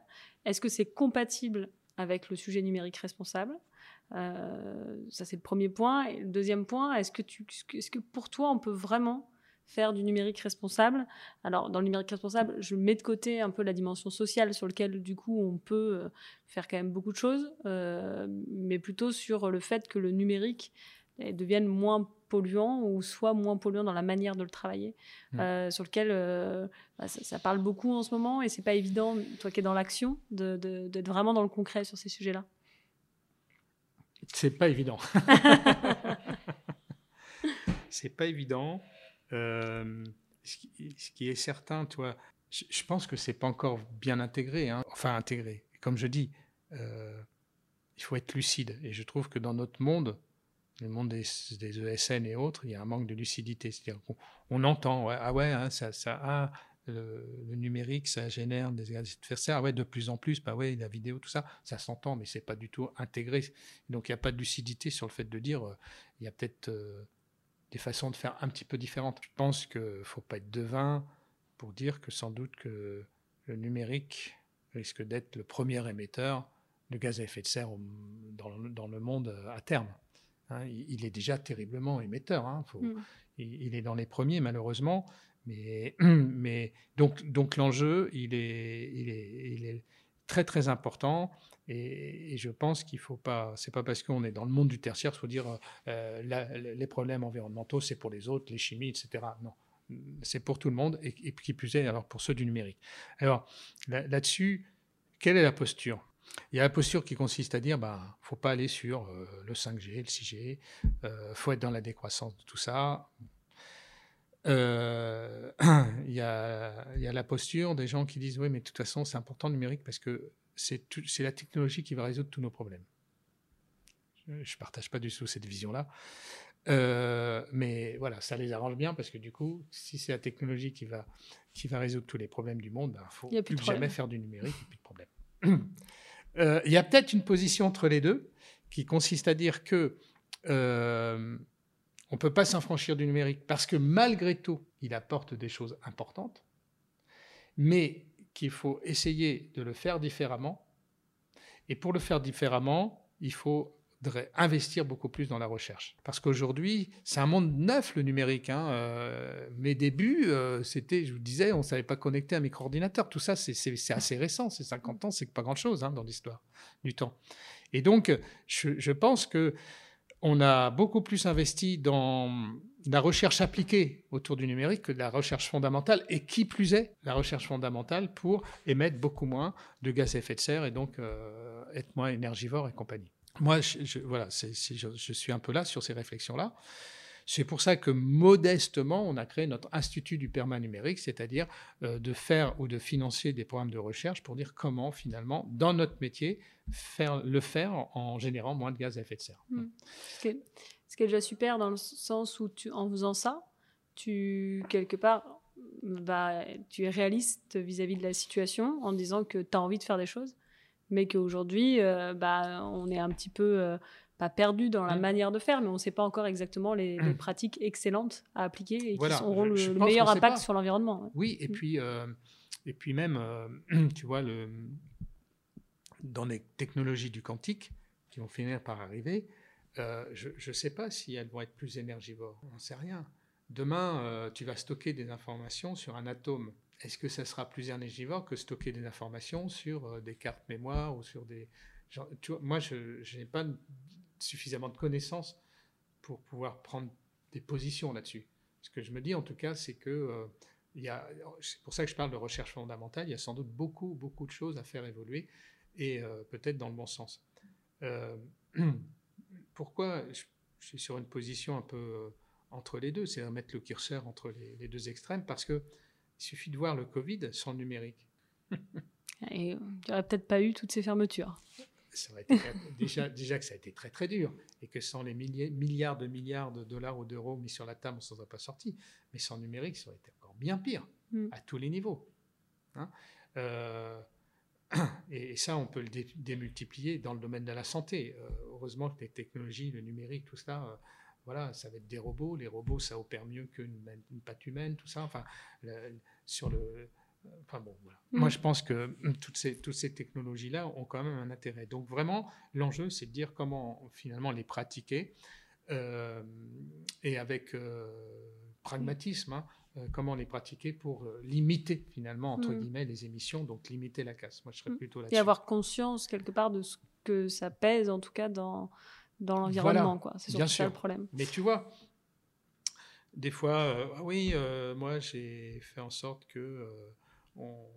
Est-ce que c'est compatible avec le sujet numérique responsable? euh, ça, c'est le premier point. Et le deuxième point, est-ce que, tu, est-ce que pour toi, on peut vraiment faire du numérique responsable? Alors, dans le numérique responsable, je mets de côté un peu la dimension sociale sur laquelle, du coup, on peut euh, faire quand même beaucoup de choses, euh, mais plutôt sur le fait que le numérique devienne moins polluant ou soit moins polluant dans la manière de le travailler, mmh. sur lequel bah, ça, parle beaucoup en ce moment et c'est pas évident, toi qui es dans l'action, d'être vraiment dans le concret sur ces sujets-là. C'est pas évident. c'est pas évident. Euh, ce, qui, est certain, toi, je, pense que c'est pas encore bien intégré. Hein. Enfin, intégré. Comme je dis, euh, il faut être lucide. Et je trouve que dans notre monde, le monde des, ESN et autres, il y a un manque de lucidité. C'est-à-dire qu'on on entend, ah ouais, hein, ça, ça, ah, le, numérique, ça génère des gaz à effet de serre. Ouais, de plus en plus, bah ouais, la vidéo, tout ça, ça s'entend, mais c'est pas du tout intégré. Donc il n'y a pas de lucidité sur le fait de dire, euh, il y a peut-être euh, des façons de faire un petit peu différentes. Je pense qu'il faut pas être devin pour dire que sans doute que le numérique risque d'être le premier émetteur de gaz à effet de serre dans, le monde euh, à terme. Hein. il, est déjà terriblement émetteur. Hein. Mm. il, est dans les premiers, malheureusement. Mais, donc, l'enjeu, il est, très très important. Et, je pense qu'il faut pas, c'est pas parce qu'on est dans le monde du tertiaire, faut dire euh, les problèmes environnementaux, c'est pour les autres, les chimies, etc. Non, c'est pour tout le monde et, et qui plus est, alors pour ceux du numérique. Alors là-dessus, quelle est la posture? Il y a la posture qui consiste à dire, bah, faut pas aller sur euh, le 5G, le 6G, euh, faut être dans la décroissance de tout ça. Euh, il y, a, la posture des gens qui disent oui, mais de toute façon, c'est important le numérique parce que c'est la technologie qui va résoudre tous nos problèmes. je ne partage pas du tout cette vision-là. Euh, mais voilà, ça les arrange bien parce que du coup, si c'est la technologie qui va, qui va résoudre tous les problèmes du monde, il ben, ne faut plus, jamais faire du numérique, plus de problème. Euh, il y a peut-être une position entre les deux qui consiste à dire que euh, on ne peut pas s'affranchir du numérique parce que malgré tout, il apporte des choses importantes, mais qu'il faut essayer de le faire différemment. Et pour le faire différemment, il faut investir beaucoup plus dans la recherche. Parce qu'aujourd'hui, c'est un monde neuf, le numérique. Hein. Euh, mes débuts, euh, c'était, je vous disais, on ne savait pas connecter un micro-ordinateur. Tout ça, c'est assez récent. C'est 50 ans, c'est pas grand-chose hein, dans l'histoire du temps. Et donc, je, pense que on a beaucoup plus investi dans la recherche appliquée autour du numérique que de la recherche fondamentale, et qui plus est, la recherche fondamentale pour émettre beaucoup moins de gaz à effet de serre et donc euh, être moins énergivore et compagnie. Moi, voilà, je, suis un peu là sur ces réflexions-là. C'est pour ça que modestement, on a créé notre Institut du perma numérique, c'est-à-dire euh, de faire ou de financer des programmes de recherche pour dire comment finalement, dans notre métier, faire, le faire en, générant moins de gaz à effet de serre. Mmh. Ce, qui est, déjà super dans le sens où tu, en faisant ça, tu, quelque part, bah, tu es réaliste vis-à-vis -vis de la situation en disant que tu as envie de faire des choses mais qu'aujourd'hui, euh, bah, on est un petit peu, euh, pas perdu dans la mm. manière de faire, mais on ne sait pas encore exactement les, mm. pratiques excellentes à appliquer et qui auront le, meilleur impact sur l'environnement. Oui, et, mm. puis, euh, et puis même, tu vois, le, dans les technologies du quantique qui vont finir par arriver, je ne sais pas si elles vont être plus énergivores, on n'en sait rien. Demain, tu vas stocker des informations sur un atome est-ce que ça sera plus énergivore que stocker des informations sur euh, des cartes mémoire ou sur des... moi, je n'ai pas suffisamment de connaissances pour pouvoir prendre des positions là-dessus. Ce que je me dis, en tout cas, c'est que euh, c'est pour ça que je parle de recherche fondamentale. Il y a sans doute beaucoup, beaucoup de choses à faire évoluer et euh, peut-être dans le bon sens. pourquoi je, suis sur une position un peu entre les deux, c'est à mettre le curseur entre les, les deux extrêmes, parce que il suffit de voir le Covid sans le numérique. Et il n'y aurait peut-être pas eu toutes ces fermetures. Ça aurait été déjà, déjà que ça a été très très dur et que sans les milliards de milliards de dollars ou d'euros mis sur la table, on ne s'en serait pas sorti. Mais sans numérique, ça aurait été encore bien pire mm. à tous les niveaux. Hein. Euh, et, ça, on peut le démultiplier dans le domaine de la santé. Euh, heureusement que les technologies, le numérique, tout ça, euh, voilà, ça va être des robots. Les robots, ça opère mieux qu'une une patte humaine, tout ça. Enfin, sur le. Enfin bon, voilà. Mm. Moi, je pense que hum, toutes ces, toutes ces technologies-là ont quand même un intérêt. Donc vraiment, l'enjeu, c'est de dire comment finalement les pratiquer euh, et avec euh, pragmatisme, hein, euh, comment les pratiquer pour limiter finalement, entre mm. guillemets, les émissions, donc limiter la casse. Moi, je serais mm. plutôt là-dessus. Et avoir conscience quelque part de ce que ça pèse, en tout cas, dans dans l'environnement. quoi. C'est surtout ça le problème. Mais tu vois, des fois, euh, ah oui, euh, moi j'ai fait en sorte que on,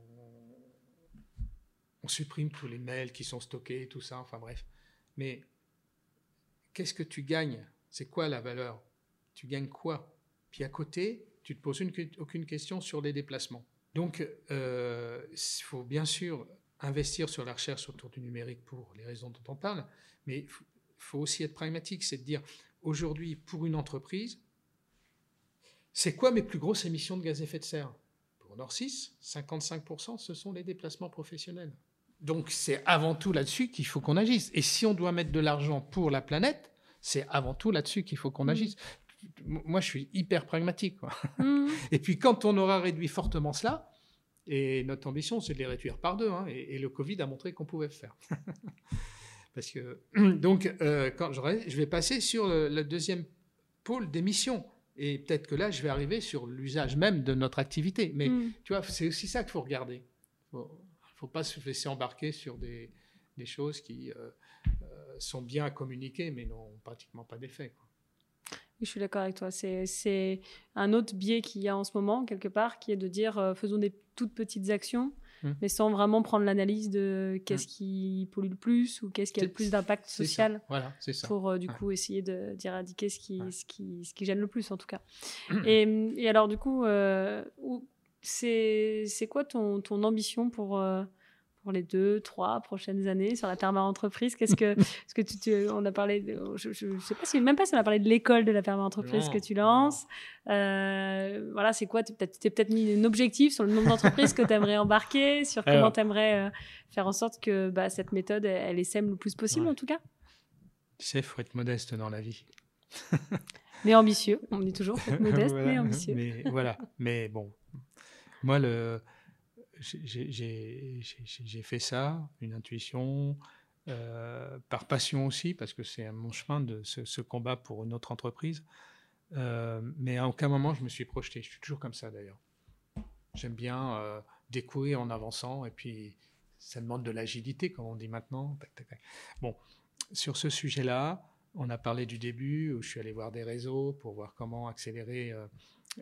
supprime tous les mails qui sont stockés, tout ça, enfin bref. Mais qu'est-ce que tu gagnes? C'est quoi la valeur? Tu gagnes quoi? Puis à côté, tu te poses une, aucune question sur les déplacements. Donc, il faut bien sûr investir sur la recherche autour du numérique pour les raisons dont on parle, mais faut aussi être pragmatique, c'est de dire aujourd'hui, pour une entreprise, c'est quoi mes plus grosses émissions de gaz à effet de serre? Pour Nord6, 55%, ce sont les déplacements professionnels. Donc c'est avant tout là-dessus qu'il faut qu'on agisse. Et si on doit mettre de l'argent pour la planète, c'est avant tout là-dessus qu'il faut qu'on mmh. agisse. Moi, je suis hyper pragmatique. Mmh. Et puis quand on aura réduit fortement cela, et notre ambition, c'est de les réduire par deux, hein, et, et, le Covid a montré qu'on pouvait le faire. Parce que, donc, euh, quand je vais passer sur le, deuxième pôle d'émission. Et peut-être que là, je vais arriver sur l'usage même de notre activité. Mais mm. tu vois, c'est aussi ça qu'il faut regarder. Il ne faut pas se laisser embarquer sur des, des choses qui euh, euh, sont bien à communiquer, mais n'ont pratiquement pas d'effet. Je suis d'accord avec toi. C'est un autre biais qu'il y a en ce moment, quelque part, qui est de dire faisons des toutes petites actions Mmh. mais sans vraiment prendre l'analyse de qu'est-ce mmh. qui pollue le plus ou qu'est-ce qui a le plus d'impact social. Voilà, c'est ça. Pour euh, du coup essayer d'éradiquer ce qui, ce, qui, ce qui gêne le plus en tout cas. et, et, alors du coup, euh, c'est quoi ton, ton ambition pour, euh, pour les deux, trois prochaines années sur la perma-entreprise. Qu'est-ce que, ce que tu, on a parlé, je, ne sais pas si, même pas si on a parlé de l'école de la perma-entreprise que tu lances. Euh, voilà, c'est quoi Tu t'es peut-être mis un objectif sur le nombre d'entreprises que tu aimerais embarquer, sur comment tu aimerais euh, faire en sorte que bah, cette méthode, elle, essaime le plus possible en tout cas? Tu sais, il faut être modeste dans la vie. mais ambitieux, on dit toujours, modeste mais ambitieux. Mais voilà, mais bon, moi, le j'ai fait ça, une intuition, euh, par passion aussi, parce que c'est mon chemin de ce, combat pour une autre entreprise. Euh, mais à aucun moment je me suis projeté. Je suis toujours comme ça d'ailleurs. J'aime bien euh, découvrir en avançant, et puis ça demande de l'agilité, comme on dit maintenant. Bon, sur ce sujet-là, on a parlé du début, où je suis allé voir des réseaux pour voir comment accélérer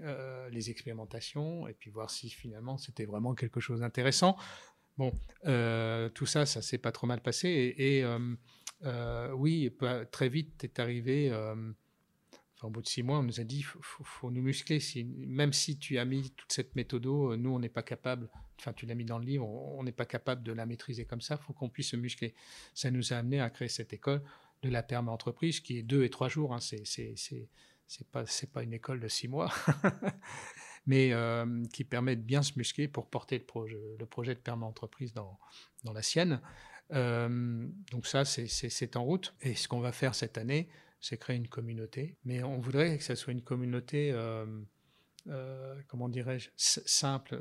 euh, les expérimentations et puis voir si finalement c'était vraiment quelque chose d'intéressant. Bon, euh, tout ça, ça s'est pas trop mal passé. Et, euh, oui, très vite est arrivé. Enfin, au bout de six mois, on nous a dit faut, faut, nous muscler. Même si tu as mis toute cette méthode, nous, on n'est pas capable. Enfin, tu l'as mis dans le livre, on n'est pas capable de la maîtriser comme ça. Faut qu'on puisse se muscler. Ça nous a amené à créer cette école de la perma entreprise qui est deux et trois jours. Hein, c'est c'est pas pas une école de six mois, mais euh, qui permet de bien se muscler pour porter le projet, de perma entreprise dans, dans la sienne. Euh, donc ça, c'est en route. Et ce qu'on va faire cette année, c'est créer une communauté. Mais on voudrait que ça soit une communauté, euh, comment dirais-je, simple.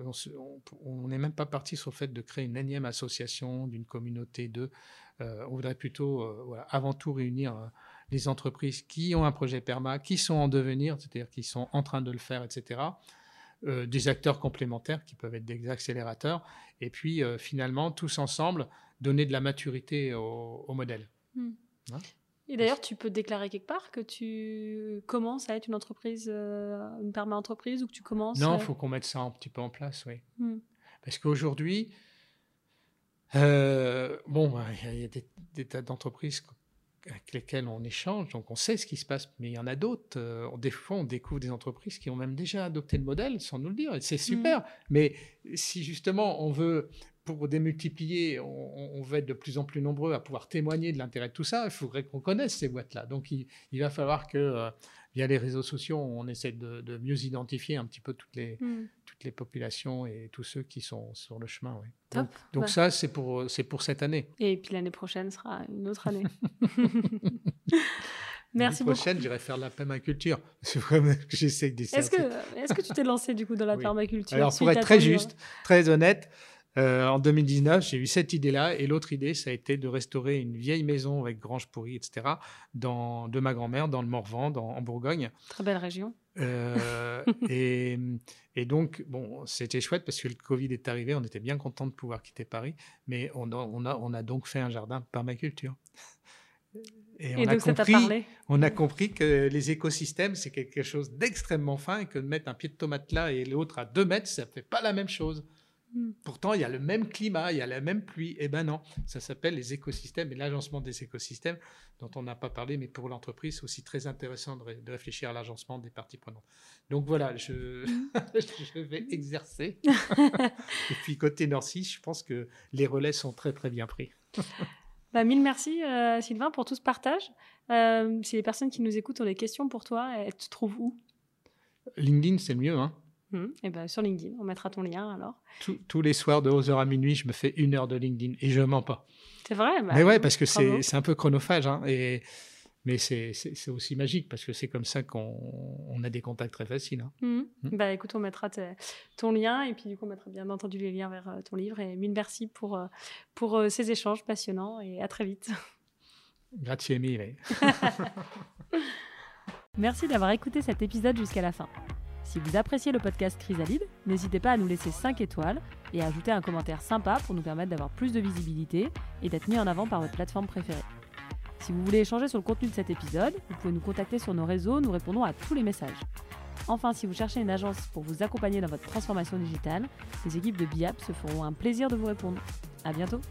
On n'est même pas parti sur le fait de créer une énième association d'une communauté de. on voudrait plutôt, avant tout réunir les entreprises qui ont un projet PERMA, qui sont en devenir, c'est-à-dire qui sont en train de le faire, etc. Euh, des acteurs complémentaires qui peuvent être des accélérateurs, et puis euh, finalement, tous ensemble, donner de la maturité au, modèle. Hmm. Hein et d'ailleurs, tu peux déclarer quelque part que tu commences à être une entreprise, euh, une perma entreprise, ou que tu commences. Non, il faut qu'on mette ça un petit peu en place, oui. Hmm. Parce qu'aujourd'hui, bon, il y a des, des tas d'entreprises avec lesquels on échange, donc on sait ce qui se passe, mais il y en a d'autres. Euh, des fois, on découvre des entreprises qui ont même déjà adopté le modèle sans nous le dire, c'est super. Mmh. Mais si justement on veut, pour démultiplier, on, veut être de plus en plus nombreux à pouvoir témoigner de l'intérêt de tout ça, il faudrait qu'on connaisse ces boîtes-là. Donc il, va falloir que, euh, via les réseaux sociaux, on essaie de, mieux identifier un petit peu toutes les, mmh. Toutes les populations et tous ceux qui sont sur le chemin. Donc, ça, c'est pour, c'est pour cette année. Et puis l'année prochaine sera une autre année. Merci L'année prochaine, j'irai faire de la permaculture. C'est vraiment que j'essaie. Est-ce que, est-ce que tu t'es lancé du coup dans la permaculture Alors, pour être très juste, très honnête, euh, en 2019, j'ai eu cette idée-là. Et l'autre idée, ça a été de restaurer une vieille maison avec grange pourrie, etc., dans, de ma grand-mère, dans le Morvan, dans, en Bourgogne. Très belle région. Euh, et, et, donc, bon, c'était chouette parce que le Covid est arrivé. On était bien content de pouvoir quitter Paris. Mais on a, on a, on a donc fait un jardin permaculture. Et, on, a compris, on a compris que les écosystèmes, c'est quelque chose d'extrêmement fin et que de mettre un pied de tomate là et l'autre à deux mètres, ça ne fait pas la même chose. Hmm. Pourtant, il y a le même climat, il y a la même pluie. Eh ben non, ça s'appelle les écosystèmes et l'agencement des écosystèmes, dont on n'a pas parlé, mais pour l'entreprise, c'est aussi très intéressant de, réfléchir à l'agencement des parties prenantes. Donc voilà, je, je vais exercer. et puis côté Norcy, je pense que les relais sont très très bien pris. Bah, mille merci euh, Sylvain pour tout ce partage. Euh, si les personnes qui nous écoutent ont des questions pour toi, elles te trouvent où? LinkedIn, c'est le mieux. Hein mmh. eh ben, sur LinkedIn, on mettra ton lien alors. tous les soirs de 11h à minuit, je me fais une heure de LinkedIn et je mens pas. C'est vrai bah, Mais ouais, parce que c'est un peu chronophage. Hein, et, mais c'est aussi magique parce que c'est comme ça qu'on a des contacts très faciles. Hein. Mmh. Mmh. Bah, écoute, on mettra ton lien et puis du coup, on mettra bien entendu les liens vers euh, ton livre. Et mille merci pour, euh, pour euh, ces échanges passionnants et à très vite. Grazie mille. merci d'avoir écouté cet épisode jusqu'à la fin. Si vous appréciez le podcast Chrysalide, n'hésitez pas à nous laisser 5 étoiles et à ajouter un commentaire sympa pour nous permettre d'avoir plus de visibilité et d'être mis en avant par votre plateforme préférée. Si vous voulez échanger sur le contenu de cet épisode, vous pouvez nous contacter sur nos réseaux, nous répondons à tous les messages. Enfin, si vous cherchez une agence pour vous accompagner dans votre transformation digitale, les équipes de BIAP se feront un plaisir de vous répondre. À bientôt!